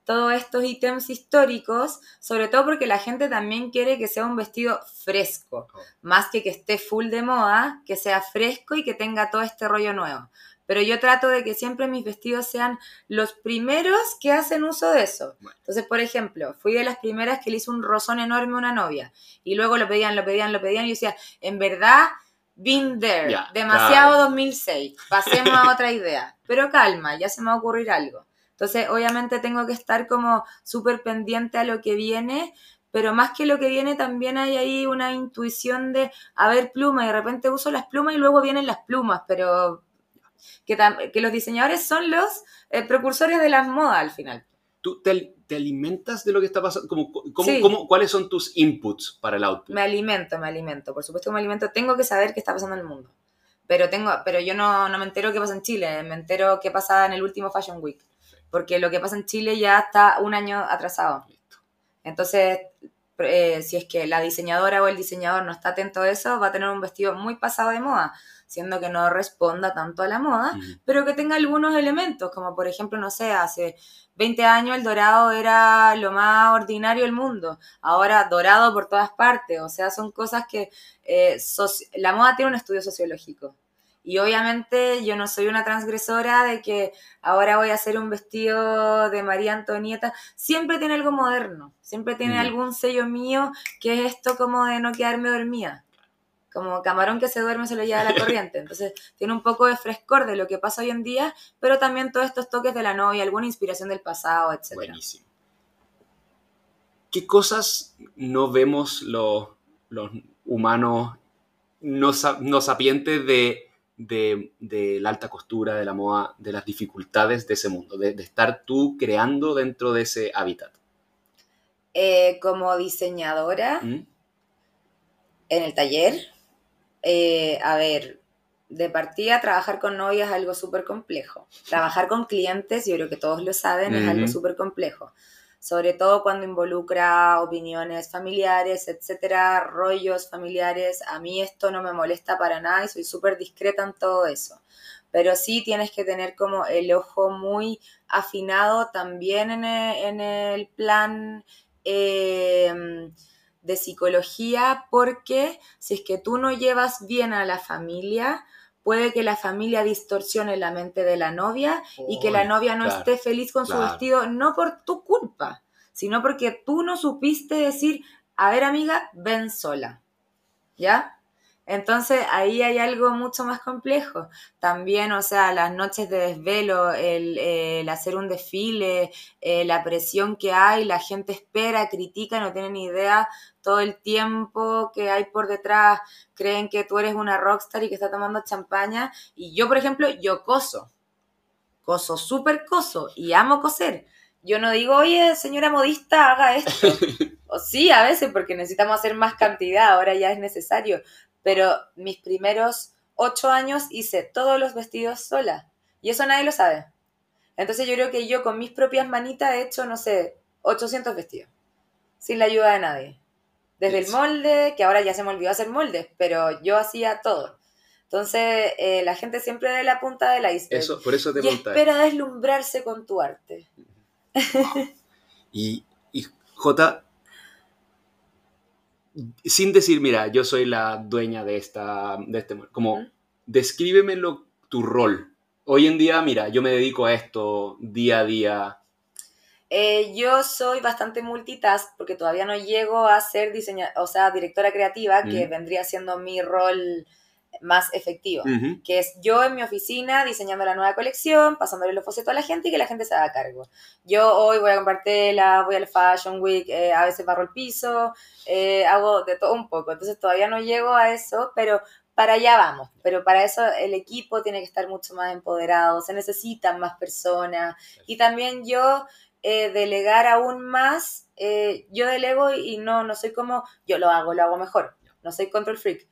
todos estos ítems históricos, sobre todo porque la gente también quiere que sea un vestido fresco, más que que esté full de moda, que sea fresco y que tenga todo este rollo nuevo. Pero yo trato de que siempre mis vestidos sean los primeros que hacen uso de eso. Bueno. Entonces, por ejemplo, fui de las primeras que le hizo un rosón enorme a una novia y luego lo pedían, lo pedían, lo pedían y yo decía, en verdad, been there, Ya, demasiado claro. 2006, pasemos a otra idea. Pero calma, ya se me va a ocurrir algo. Entonces, obviamente tengo que estar como súper pendiente a lo que viene, pero más que lo que viene también hay ahí una intuición de, a ver, pluma, y de repente uso las plumas y luego vienen las plumas, pero que, los diseñadores son los eh, precursores de las modas al final. ¿Tú te, al- te alimentas de lo que está pasando? Cómo- Sí. cómo- ¿Cuáles son tus inputs para el output? Me alimento, me alimento, por supuesto que me alimento, tengo que saber qué está pasando en el mundo. Pero tengo, pero yo no, no me entero qué pasa en Chile, me entero qué pasa en el último Fashion Week. Porque lo que pasa en Chile ya está un año atrasado. Entonces, eh, si es que la diseñadora o el diseñador no está atento a eso, va a tener un vestido muy pasado de moda, siendo que no responda tanto a la moda, pero que tenga algunos elementos, como por ejemplo, no sé, hace 20 años el dorado era lo más ordinario del mundo, ahora dorado por todas partes, o sea, son cosas que eh, la moda tiene un estudio sociológico. Y obviamente yo no soy una transgresora de que ahora voy a hacer un vestido de María Antonieta. Siempre tiene algo moderno, siempre tiene Mm. algún sello mío que es esto como de no quedarme dormida. Como camarón que se duerme se lo lleva la corriente. Entonces tiene un poco de frescor de lo que pasa hoy en día, pero también todos estos toques de la novia, alguna inspiración del pasado, etc. Buenísimo. ¿Qué cosas no vemos los, los humanos no, no sapientes de, de, de la alta costura, de la moda, de las dificultades de ese mundo, de, de estar tú creando dentro de ese hábitat? Eh, como diseñadora ¿Mm? en el taller, Eh, a ver, de partida, trabajar con novias es algo súper complejo. Trabajar con clientes, yo creo que todos lo saben, es algo súper complejo. Sobre todo cuando involucra opiniones familiares, etcétera, rollos familiares. A mí esto no me molesta para nada y soy súper discreta en todo eso. Pero sí tienes que tener como el ojo muy afinado también en el, en el plan eh, de psicología, porque si es que tú no llevas bien a la familia, puede que la familia distorsione la mente de la novia y que la novia no claro, esté feliz con su vestido, no por tu culpa, sino porque tú no supiste decir, a ver amiga, ven sola. ¿Ya? Entonces ahí hay algo mucho más complejo. También, o sea, las noches de desvelo, el, el hacer un desfile, eh, la presión que hay, la gente espera, critica, no tienen idea todo el tiempo que hay por detrás, creen que tú eres una rockstar y que está tomando champaña. Y yo, por ejemplo, yo coso. Coso, súper coso y amo coser. Yo no digo, oye, señora modista, haga esto. o sí, a veces, porque necesitamos hacer más cantidad, ahora ya es necesario. Pero mis primeros ocho años hice todos los vestidos sola. Y eso nadie lo sabe. Entonces yo creo que yo con mis propias manitas he hecho, no sé, 800 vestidos. Sin la ayuda de nadie. Desde el molde, que ahora ya se me olvidó hacer moldes, pero yo hacía todo. Entonces eh, la gente siempre ve la punta del iceberg. Eso, por eso te y espera deslumbrarse con tu arte. Y, y J, sin decir, mira, yo soy la dueña de esta, de este, como, Ujú. descríbemelo tu rol. Hoy en día, mira, yo me dedico a esto día a día. Eh, yo soy bastante multitask porque todavía no llego a ser diseña o sea, directora creativa, que vendría siendo mi rol más efectivo. Que es yo en mi oficina diseñando la nueva colección, pasándole los bocetos a la gente y que la gente se haga cargo. Yo hoy voy a comprar tela, voy al Fashion Week, eh, a veces barro el piso, eh, hago de todo un poco. Entonces todavía no llego a eso, pero para allá vamos. Pero para eso el equipo tiene que estar mucho más empoderado, se necesitan más personas. Y también yo eh, delegar aún más, yo delego y no, no soy como, yo lo hago, lo hago mejor, no soy control freak,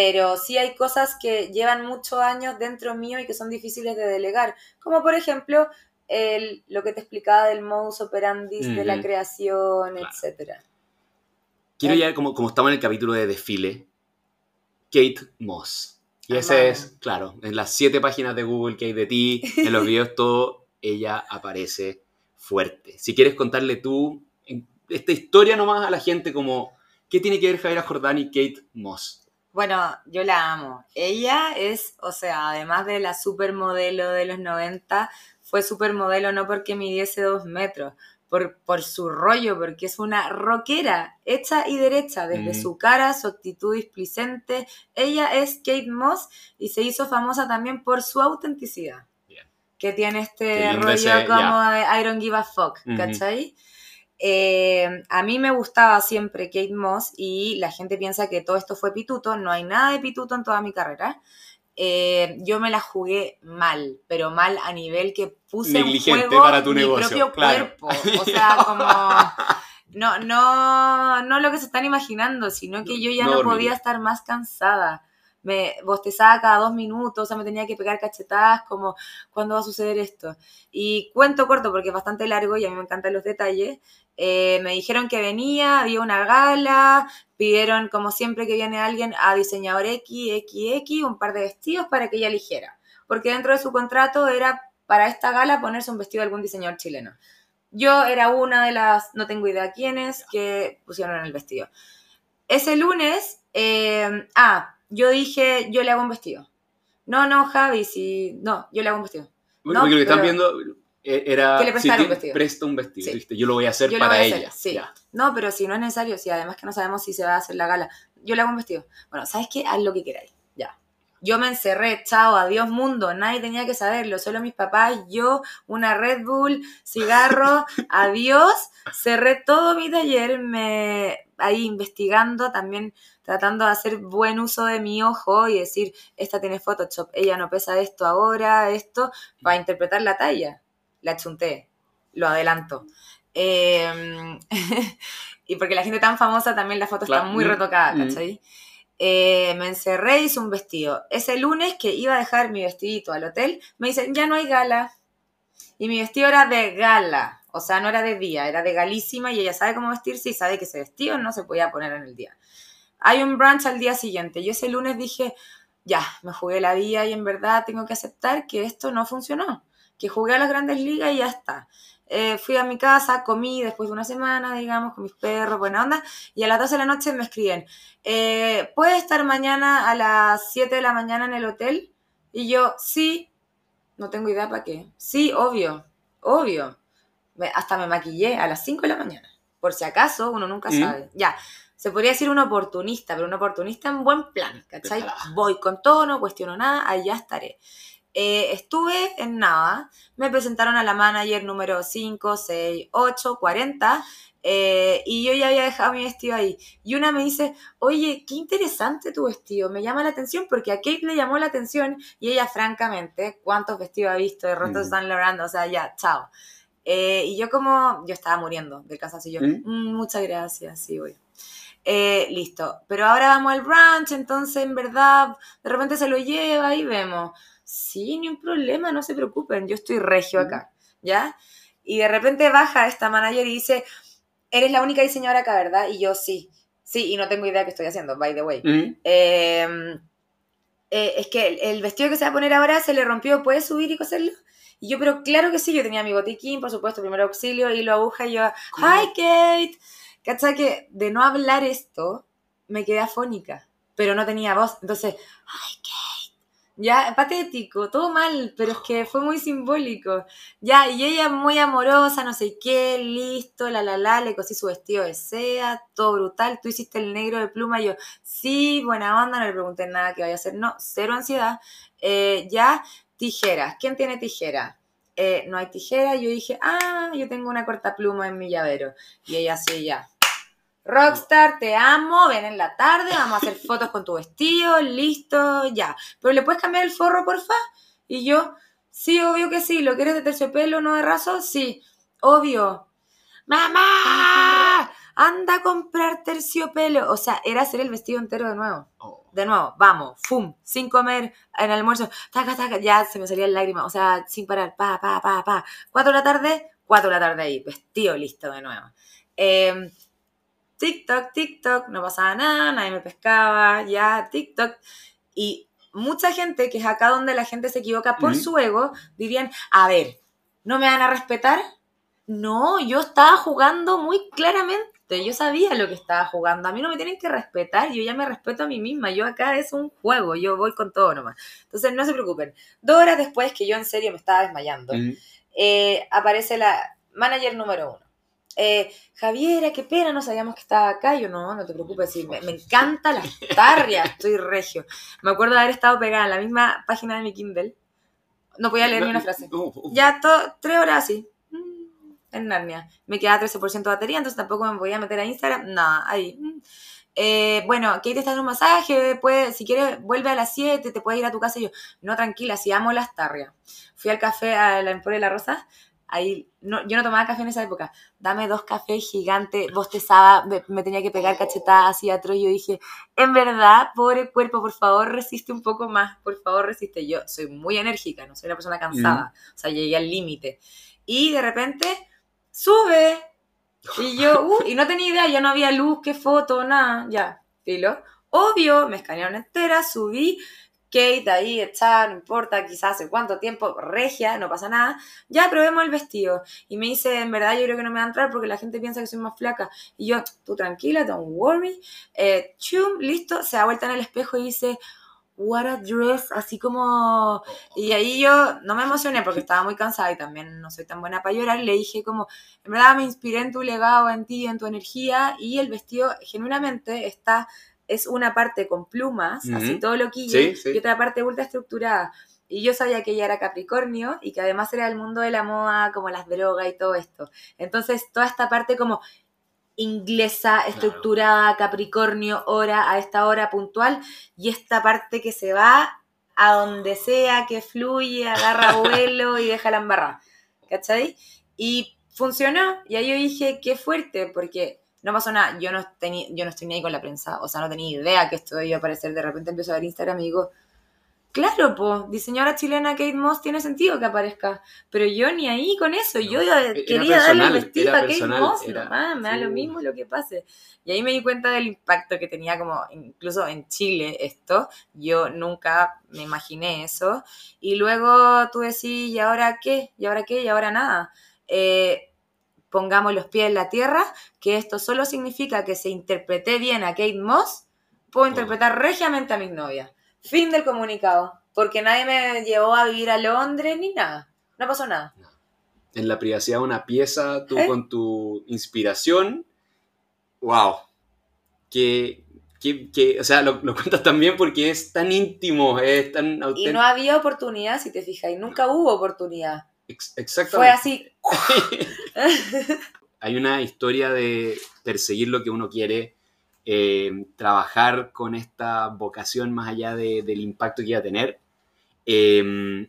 pero sí hay cosas que llevan muchos años dentro mío y que son difíciles de delegar, como por ejemplo el, lo que te explicaba del modus operandi de la creación, Claro. etcétera. Quiero ya, como, como estamos en el capítulo de desfile, Kate Moss. Y ese es, claro, en las siete páginas de Google que hay de ti, en los videos, todo, ella aparece fuerte. Si quieres contarle tú esta historia nomás a la gente, como, ¿qué tiene que ver Javiera Jordán y Kate Moss? Bueno, yo la amo. Ella es, o sea, además de la supermodelo de los 90, fue supermodelo no porque midiese dos metros, por, por su rollo, porque es una rockera, hecha y derecha, desde Mm. su cara, su actitud displicente. Ella es Kate Moss y se hizo famosa también por su autenticidad. Bien. Que tiene este rollo ese- como de I don't give a fuck. ¿cachai? Eh, a mí me gustaba siempre Kate Moss y la gente piensa que todo esto fue pituto. No hay nada de pituto en toda mi carrera. Eh, yo me la jugué mal, pero mal a nivel que puse en Negligente juego para tu mi negocio, propio claro. cuerpo. O sea, como no, no, no lo que se están imaginando, sino que yo ya No no, podía estar más cansada. Me bostezaba cada dos minutos, o sea, me tenía que pegar cachetadas como, ¿cuándo va a suceder esto? Y cuento corto porque es bastante largo y a mí me encantan los detalles. Eh, me dijeron que venía, había una gala, pidieron como siempre que viene alguien a diseñador X, XX, un par de vestidos para que ella eligiera. Porque dentro de su contrato era para esta gala ponerse un vestido de algún diseñador chileno. Yo era una de las, no tengo idea quiénes, que pusieron en el vestido. Ese lunes, eh, ah, yo dije, yo le hago un vestido. No, no, Javi, si, no, yo le hago un vestido. Porque No, lo que están viendo era... Que le prestara si un ti- vestido. Presta un vestido, Sí. ¿viste? Yo lo voy a hacer Yo para voy a ella. hacer, sí. Ya. No, pero si no es necesario, si además que no sabemos si se va a hacer la gala, yo le hago un vestido. Bueno, ¿sabes qué? Haz lo que queráis, ya. Yo me encerré, chao, adiós mundo, nadie tenía que saberlo, solo mis papás, yo, una Red Bull, cigarro, adiós. Cerré todo mi taller, me ahí investigando, también tratando de hacer buen uso de mi ojo y decir, esta tiene Photoshop, ella no pesa esto ahora, esto, para interpretar la talla. La chunté, lo adelanto. Eh, y porque la gente tan famosa también la foto Claro. está muy Mm, retocada, mm. ¿cachai? Eh, me encerré, hice un vestido. Ese lunes que iba a dejar mi vestidito al hotel, me dicen, ya no hay gala. Y mi vestido era de gala, o sea, no era de día, era de galísima y ella sabe cómo vestirse y sabe que ese vestido no se podía poner en el día. Hay un brunch al día siguiente. Yo ese lunes dije, ya, me jugué la vida y en verdad tengo que aceptar que esto no funcionó, que jugué a las grandes ligas y ya está. Eh, fui a mi casa, comí después de una semana, digamos, con mis perros, buena onda, y a las 12 de la noche me escriben, eh, ¿puedes estar mañana a las 7 de la mañana en el hotel? Y yo, sí, no tengo idea para qué. Sí, obvio, obvio. hasta me maquillé a las 5 de la mañana, por si acaso, uno nunca ¿Mm? sabe. Ya, se podría decir un oportunista, pero un oportunista en buen plan, ¿cachai? Voy con todo, no cuestiono nada, allá estaré. Eh, estuve en nada, me presentaron a la manager número 5, 6, 8, 40 y yo ya había dejado mi vestido ahí. Y una me dice, oye, qué interesante tu vestido, me llama la atención porque a Kate le llamó la atención y ella francamente, ¿cuántos vestidos ha visto de Rotos Mm. están logrando? O sea, ya, chao. Eh, y yo como, yo estaba muriendo del cansancio, yo. "Mm, muchas gracias, sí, voy. Eh, listo, pero ahora vamos al brunch, entonces en verdad de repente se lo lleva y vemos. Sí, ni un problema, no se preocupen, yo estoy regio acá, ¿ya? Y de repente baja esta manager y dice, eres la única diseñadora acá, ¿verdad? Y yo sí, sí, y no tengo idea qué estoy haciendo, by the way. ¿Mm? Eh, eh, es que el, el vestido que se va a poner ahora se le rompió, ¿puedes subir y coserlo? Y yo, pero claro que sí, yo tenía mi botiquín, por supuesto, primer auxilio, hilo aguja, y yo. ¡Hi, Kate! ¿Cachai? Que de no hablar esto, me quedé afónica, pero no tenía voz. Entonces, ¡Hi, Kate! Ya, patético, todo mal, pero es que fue muy simbólico. Ya, y ella muy amorosa, no sé qué, listo, la la la, le cosí su vestido de seda, todo brutal. Tú hiciste el negro de pluma, y yo, sí, buena onda, no le pregunté nada que vaya a hacer, no, cero ansiedad. Eh, ya, tijeras, ¿quién tiene tijera? Eh, no hay tijera, yo dije, ah, yo tengo una corta pluma en mi llavero. Y ella sí, ya. Rockstar, te amo, ven en la tarde, vamos a hacer fotos con tu vestido, listo, ya. Pero ¿le puedes cambiar el forro, porfa? Y yo, sí, obvio que sí, ¿lo quieres de terciopelo, no de raso? Sí, obvio. ¡Mamá! Anda a comprar terciopelo. O sea, era hacer el vestido entero de nuevo. Oh. De nuevo, vamos, fum, sin comer, en el almuerzo, taca, taca, ya se me salían lágrimas, o sea, sin parar, pa, pa, pa, pa. Cuatro de la tarde, cuatro de la tarde ahí, vestido listo de nuevo. Eh, TikTok, TikTok, no pasaba nada, nadie me pescaba, ya, TikTok. Y mucha gente, que es acá donde la gente se equivoca por su ego, dirían, a ver, ¿no me van a respetar? No, yo estaba jugando muy claramente. Yo sabía lo que estaba jugando. A mí no me tienen que respetar. Yo ya me respeto a mí misma. Yo acá es un juego. Yo voy con todo nomás. Entonces no se preocupen. Dos horas después que yo en serio me estaba desmayando, eh, aparece la manager número uno. Eh, Javiera, qué pena, no sabíamos que estaba acá. Yo, no, no te preocupes, sí, me, me encanta la tarria, estoy regio. Me acuerdo de haber estado pegada en la misma página de mi Kindle. No podía leer ni una frase. Ya to- tres horas así, mm, en Narnia. Me quedaba 13% de batería, entonces tampoco me podía meter a Instagram. Nada, ahí. mm. Eh, bueno, Kate está en un masaje, puede, si quieres vuelve a las 7, te puedes ir a tu casa. Y yo, no, tranquila, si amo las tarrias. Fui al café a la Emporio de la Rosa, ahí, no, yo no tomaba café en esa época. Dame dos cafés gigantes, bostezaba, me, me tenía que pegar cachetadas así atroz. y Yo dije, en verdad, pobre cuerpo, por favor, resiste un poco más, por favor, resiste. Yo soy muy enérgica, no soy una persona cansada, o sea, llegué al límite. Y de repente, sube. Y yo, uh, y no tenía idea, ya no había luz, qué foto, nada, ya, filo. Obvio, me escanearon entera, subí, Kate ahí está, no importa, quizás hace cuánto tiempo, regia, no pasa nada. Ya probemos el vestido. Y me dice, en verdad yo creo que no me va a entrar porque la gente piensa que soy más flaca. Y yo, tú tranquila, don't worry. Eh, chum, listo, se da vuelta en el espejo y dice, what a dress, así como... Y ahí yo no me emocioné porque estaba muy cansada y también no soy tan buena para llorar. Le dije como, en verdad me inspiré en tu legado, en ti, en tu energía y el vestido genuinamente está es una parte con plumas, así todo loquillo, Sí, sí. y otra parte ultra estructurada. Y yo sabía que ella era Capricornio y que además era del mundo de la moda, como las drogas y todo esto. Entonces, toda esta parte como inglesa, estructurada, Capricornio, hora, a esta hora puntual, y esta parte que se va a donde sea, que fluye, agarra vuelo y deja la embarrada. ¿Cachai? Y funcionó. Y ahí yo dije, qué fuerte, porque No pasó nada, yo no, tenía, yo no estoy ni ahí con la prensa, o sea, no tenía idea que esto iba a aparecer, de repente empiezo a ver Instagram y digo, claro, pues, diseñadora chilena Kate Moss tiene sentido que aparezca, pero yo ni ahí con eso, yo era quería darle personal, vestido a Kate personal, Moss, era- nomás, me da lo sí. mismo lo que pase. Y ahí me di cuenta del impacto que tenía como, incluso en Chile esto, yo nunca me imaginé eso, y luego tú decís, ¿y ahora qué? ¿Y ahora qué? ¿Y ahora nada? Eh, pongamos los pies en la tierra, que esto solo significa que se interprete bien a Kate Moss, puedo interpretar regiamente a mis novias. Fin del comunicado. Porque nadie me llevó a vivir a Londres ni nada. No pasó nada. En la privacidad de una pieza, tú ¿Eh? con tu inspiración, wow. Que, que, que- o sea, lo, lo cuentas también porque es tan íntimo, es tan Y auténtico. no había oportunidad, si te fijas, y nunca hubo oportunidad. Ex- Fue exactamente. así. Hay una historia de perseguir lo que uno quiere, eh, trabajar con esta vocación más allá de- del impacto que iba a tener. Eh,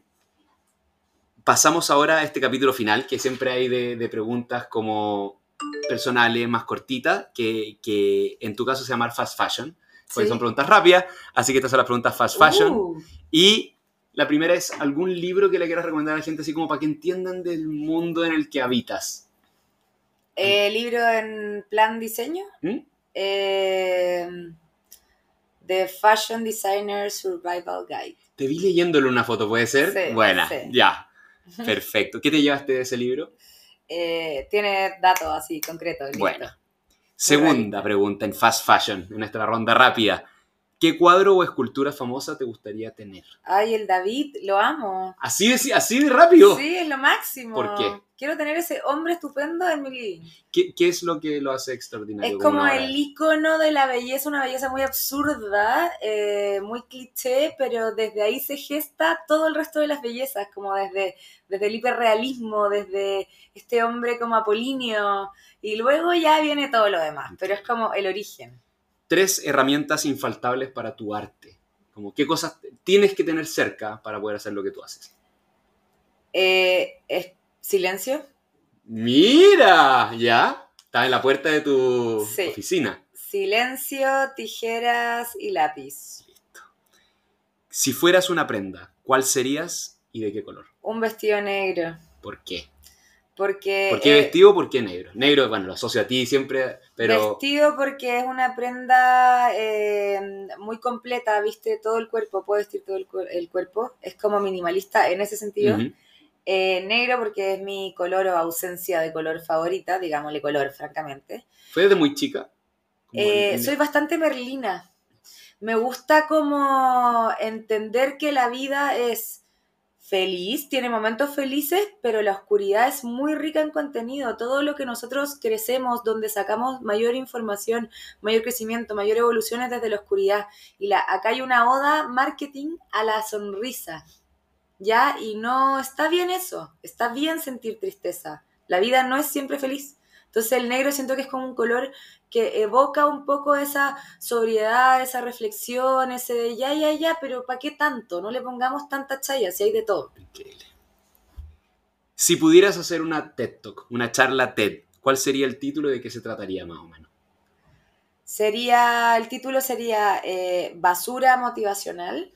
pasamos ahora a este capítulo final, que siempre hay de, de preguntas como personales, más cortitas, que, que en tu caso se llama fast fashion, porque Sí. son preguntas rápidas, así que estas son las preguntas fast fashion. Uh, Y la primera es algún libro que le quieras recomendar a la gente, así como para que entiendan del mundo en el que habitas. eh, libro en plan diseño. ¿Mm? Eh, The Fashion Designer Survival Guide. Te vi leyéndole una foto, ¿puede ser? Sí, Buena, sí. ya. Perfecto. ¿Qué te llevaste de ese libro? Eh, tiene datos así concretos. Buena. Segunda pregunta en Fast Fashion, en nuestra ronda rápida. ¿Qué cuadro o escultura famosa te gustaría tener? Ay, el David, lo amo. Así de, así de rápido. Sí, es lo máximo. ¿Por qué? Quiero tener ese hombre estupendo en mi living. ¿Qué, qué es lo que lo hace extraordinario? Es como el icono de la belleza, una belleza muy absurda, eh, muy cliché, pero desde ahí se gesta todo el resto de las bellezas, como desde, desde el hiperrealismo, desde este hombre como Apolinio, y luego ya viene todo lo demás, pero es como el origen. Tres herramientas infaltables para tu arte. Como qué cosas tienes que tener cerca para poder hacer lo que tú haces. Eh, es silencio, Mira, ya. Está en la puerta de tu Sí. oficina. silencio, tijeras y lápiz. Si fueras una prenda, ¿cuál serías y de qué color? Un vestido negro, ¿Por qué? Porque... ¿Por qué eh, vestido? ¿Por qué negro? Negro, bueno, lo asocio a ti siempre, pero Vestido porque es una prenda eh, muy completa, viste todo el cuerpo, puede vestir todo el, cuer- el cuerpo, es como minimalista en ese sentido. Eh, negro porque es mi color o ausencia de color favorita, digámosle color, francamente. fue desde muy chica. Eh, soy bastante merlina. Me gusta como entender que la vida es feliz, tiene momentos felices, pero la oscuridad es muy rica en contenido. Todo lo que nosotros crecemos, donde sacamos mayor información, mayor crecimiento, mayor evolución es desde la oscuridad. Y la, acá hay una oda marketing a la sonrisa. ¿Ya? Y no está bien eso. Está bien sentir tristeza. La vida no es siempre feliz. Entonces el negro siento que es como un color que evoca un poco esa sobriedad, esa reflexión, ese de ya, ya, ya, pero ¿para qué tanto? No le pongamos tanta chaya, si hay de todo. Increíble. Si pudieras hacer una TED Talk, una charla TED, ¿cuál sería el título y de qué se trataría más o menos? Sería, el título sería eh, Basura Motivacional.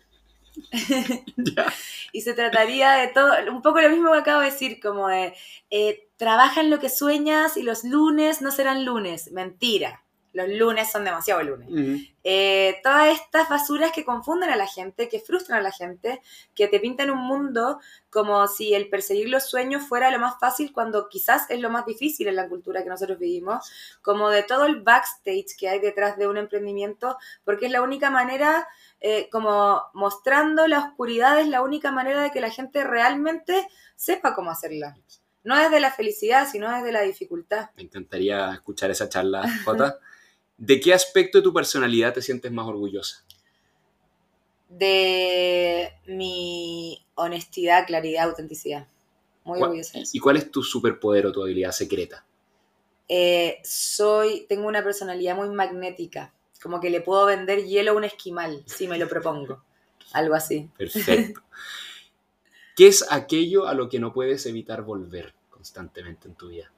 y se trataría de todo, un poco lo mismo que acabo de decir, como de, eh, trabaja en lo que sueñas y los lunes no serán lunes. Mentira, los lunes son demasiado lunes. Eh, todas estas basuras que confunden a la gente, que frustran a la gente, que te pintan un mundo como si el perseguir los sueños fuera lo más fácil cuando quizás es lo más difícil en la cultura que nosotros vivimos, como de todo el backstage que hay detrás de un emprendimiento, porque es la única manera, eh, como mostrando la oscuridad, es la única manera de que la gente realmente sepa cómo hacerla. No desde la felicidad, sino desde la dificultad. Me encantaría escuchar esa charla, Jota. ¿De qué aspecto de tu personalidad te sientes más orgullosa? de mi honestidad, claridad, autenticidad. Muy ¿Cuál- orgullosa. ¿Y cuál es tu superpoder o tu habilidad secreta? Eh, soy, tengo una personalidad muy magnética, como que le puedo vender hielo a un esquimal, si me lo propongo. Algo así. Perfecto. ¿Qué es aquello a lo que no puedes evitar volver constantemente en tu vida?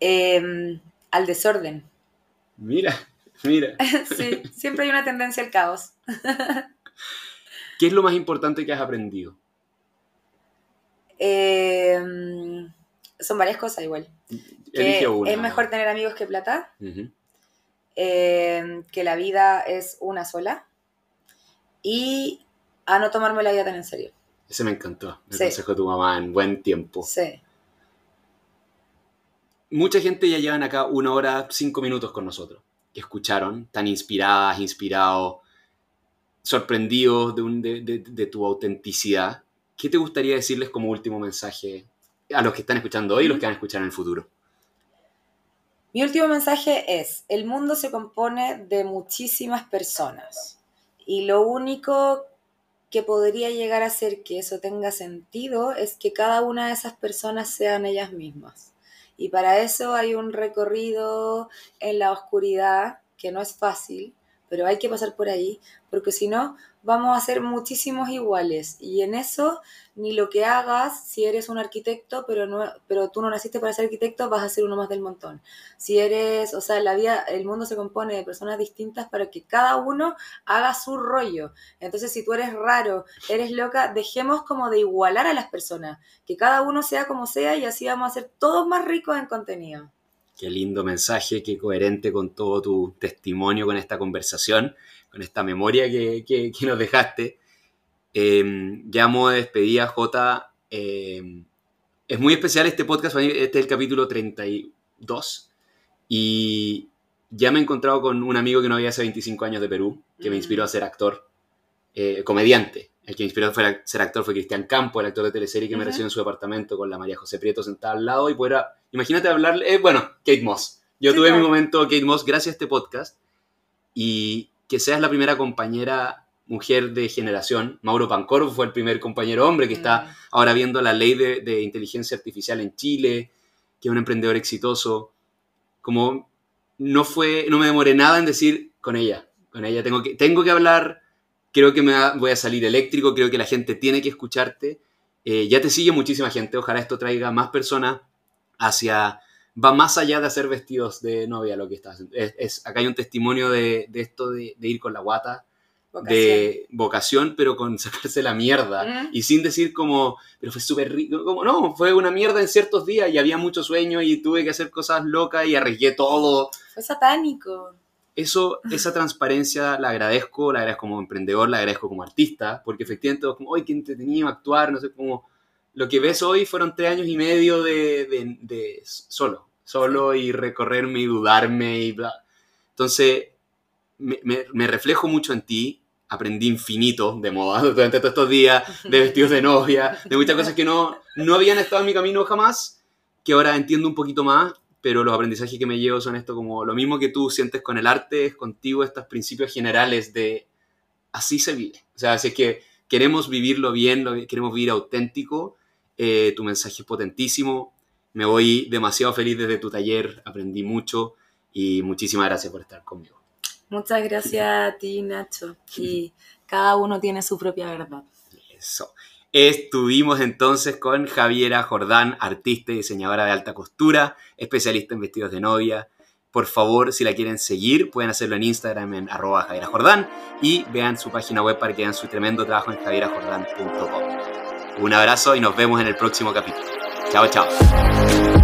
Eh, al desorden. Mira, mira. sí, siempre hay una tendencia al caos. ¿Qué es lo más importante que has aprendido? Eh, son varias cosas igual. Que una. es mejor tener amigos que plata, eh, que la vida es una sola y a no tomarme la vida tan en serio. Ese me encantó. El Sí. consejo de tu mamá en buen tiempo. Sí. Mucha gente ya llevan acá una hora, cinco minutos con nosotros. Que escucharon, tan inspiradas, inspirados, sorprendidos de, un- de- de- de tu autenticidad. ¿Qué te gustaría decirles como último mensaje a los que están escuchando hoy y los que van a escuchar en el futuro? Mi último mensaje es, el mundo se compone de muchísimas personas y lo único que podría llegar a hacer que eso tenga sentido es que cada una de esas personas sean ellas mismas. Y para eso hay un recorrido en la oscuridad que no es fácil, pero hay que pasar por ahí, porque si no, vamos a ser muchísimos iguales. Y en eso, ni lo que hagas, si eres un arquitecto, pero, no, pero tú no naciste para ser arquitecto, vas a ser uno más del montón. Si eres, o sea, la vida, el mundo se compone de personas distintas para que cada uno haga su rollo. Entonces, si tú eres raro, eres loca, dejemos como de igualar a las personas, que cada uno sea como sea y así vamos a ser todos más ricos en contenido. Qué lindo mensaje, qué coherente con todo tu testimonio, con esta conversación, con esta memoria que, que- que nos dejaste. Eh, ya a modo de despedida, Jota, eh, es muy especial este podcast, para mí este es el capítulo 32 y ya me he encontrado con un amigo que no había hace 25 años de Perú, que me Mm. inspiró a ser actor, eh, comediante. El que me inspiró a ser actor fue Cristian Campo, el actor de teleserie que me Ujú. recibió en su departamento con la María José Prieto sentada al lado y poder, a- imagínate hablarle, eh, bueno, Kate Moss. Yo Sí, tuve mi claro. momento Kate Moss gracias a este podcast y que seas la primera compañera mujer de generación. Mauro Pancorvo fue el primer compañero hombre que está Mm. ahora viendo la ley de, de inteligencia artificial en Chile, que es un emprendedor exitoso. Como no fue, no me demoré nada en decir con ella, con ella tengo que, tengo que hablar, creo que me va- voy a salir eléctrico, creo que la gente tiene que escucharte. Eh, ya te sigue muchísima gente, ojalá esto traiga más personas hacia, va más allá de hacer vestidos de novia lo que estás haciendo. Es, es- acá hay un testimonio de, de esto de, de ir con la guata, Vocación. de vocación, pero con sacarse la mierda. Y sin decir como, pero fue súper rico, como no, fue una mierda en ciertos días y había mucho sueño y tuve que hacer cosas locas y arriesgué todo. Fue satánico. Eso, esa transparencia la agradezco, la agradezco como emprendedor, la agradezco como artista, porque efectivamente, como, ¡ay, qué entretenido actuar! No sé, como, lo que ves hoy fueron tres años y medio de, de- de solo, solo y recorrerme y dudarme y bla. Entonces, me, me- me reflejo mucho en ti, aprendí infinito de moda durante todos estos días, de vestidos de novia, de muchas cosas que no, no habían estado en mi camino jamás, que ahora entiendo un poquito más, pero los aprendizajes que me llevo son esto como lo mismo que tú sientes con el arte, es contigo estos principios generales de así se vive. O sea, si es que queremos vivirlo bien, queremos vivir auténtico, eh, tu mensaje es potentísimo, me voy demasiado feliz desde tu taller, aprendí mucho y muchísimas gracias por estar conmigo. Muchas gracias a ti, Nacho. Y cada uno tiene su propia verdad. Eso. Estuvimos entonces con Javiera Jordán, artista y diseñadora de alta costura, especialista en vestidos de novia. Por favor, si la quieren seguir, pueden hacerlo en Instagram en arroba Javiera Jordán y vean su página web para que vean su tremendo trabajo en javierajordán.com. Un abrazo y nos vemos en el próximo capítulo. Chao, chao.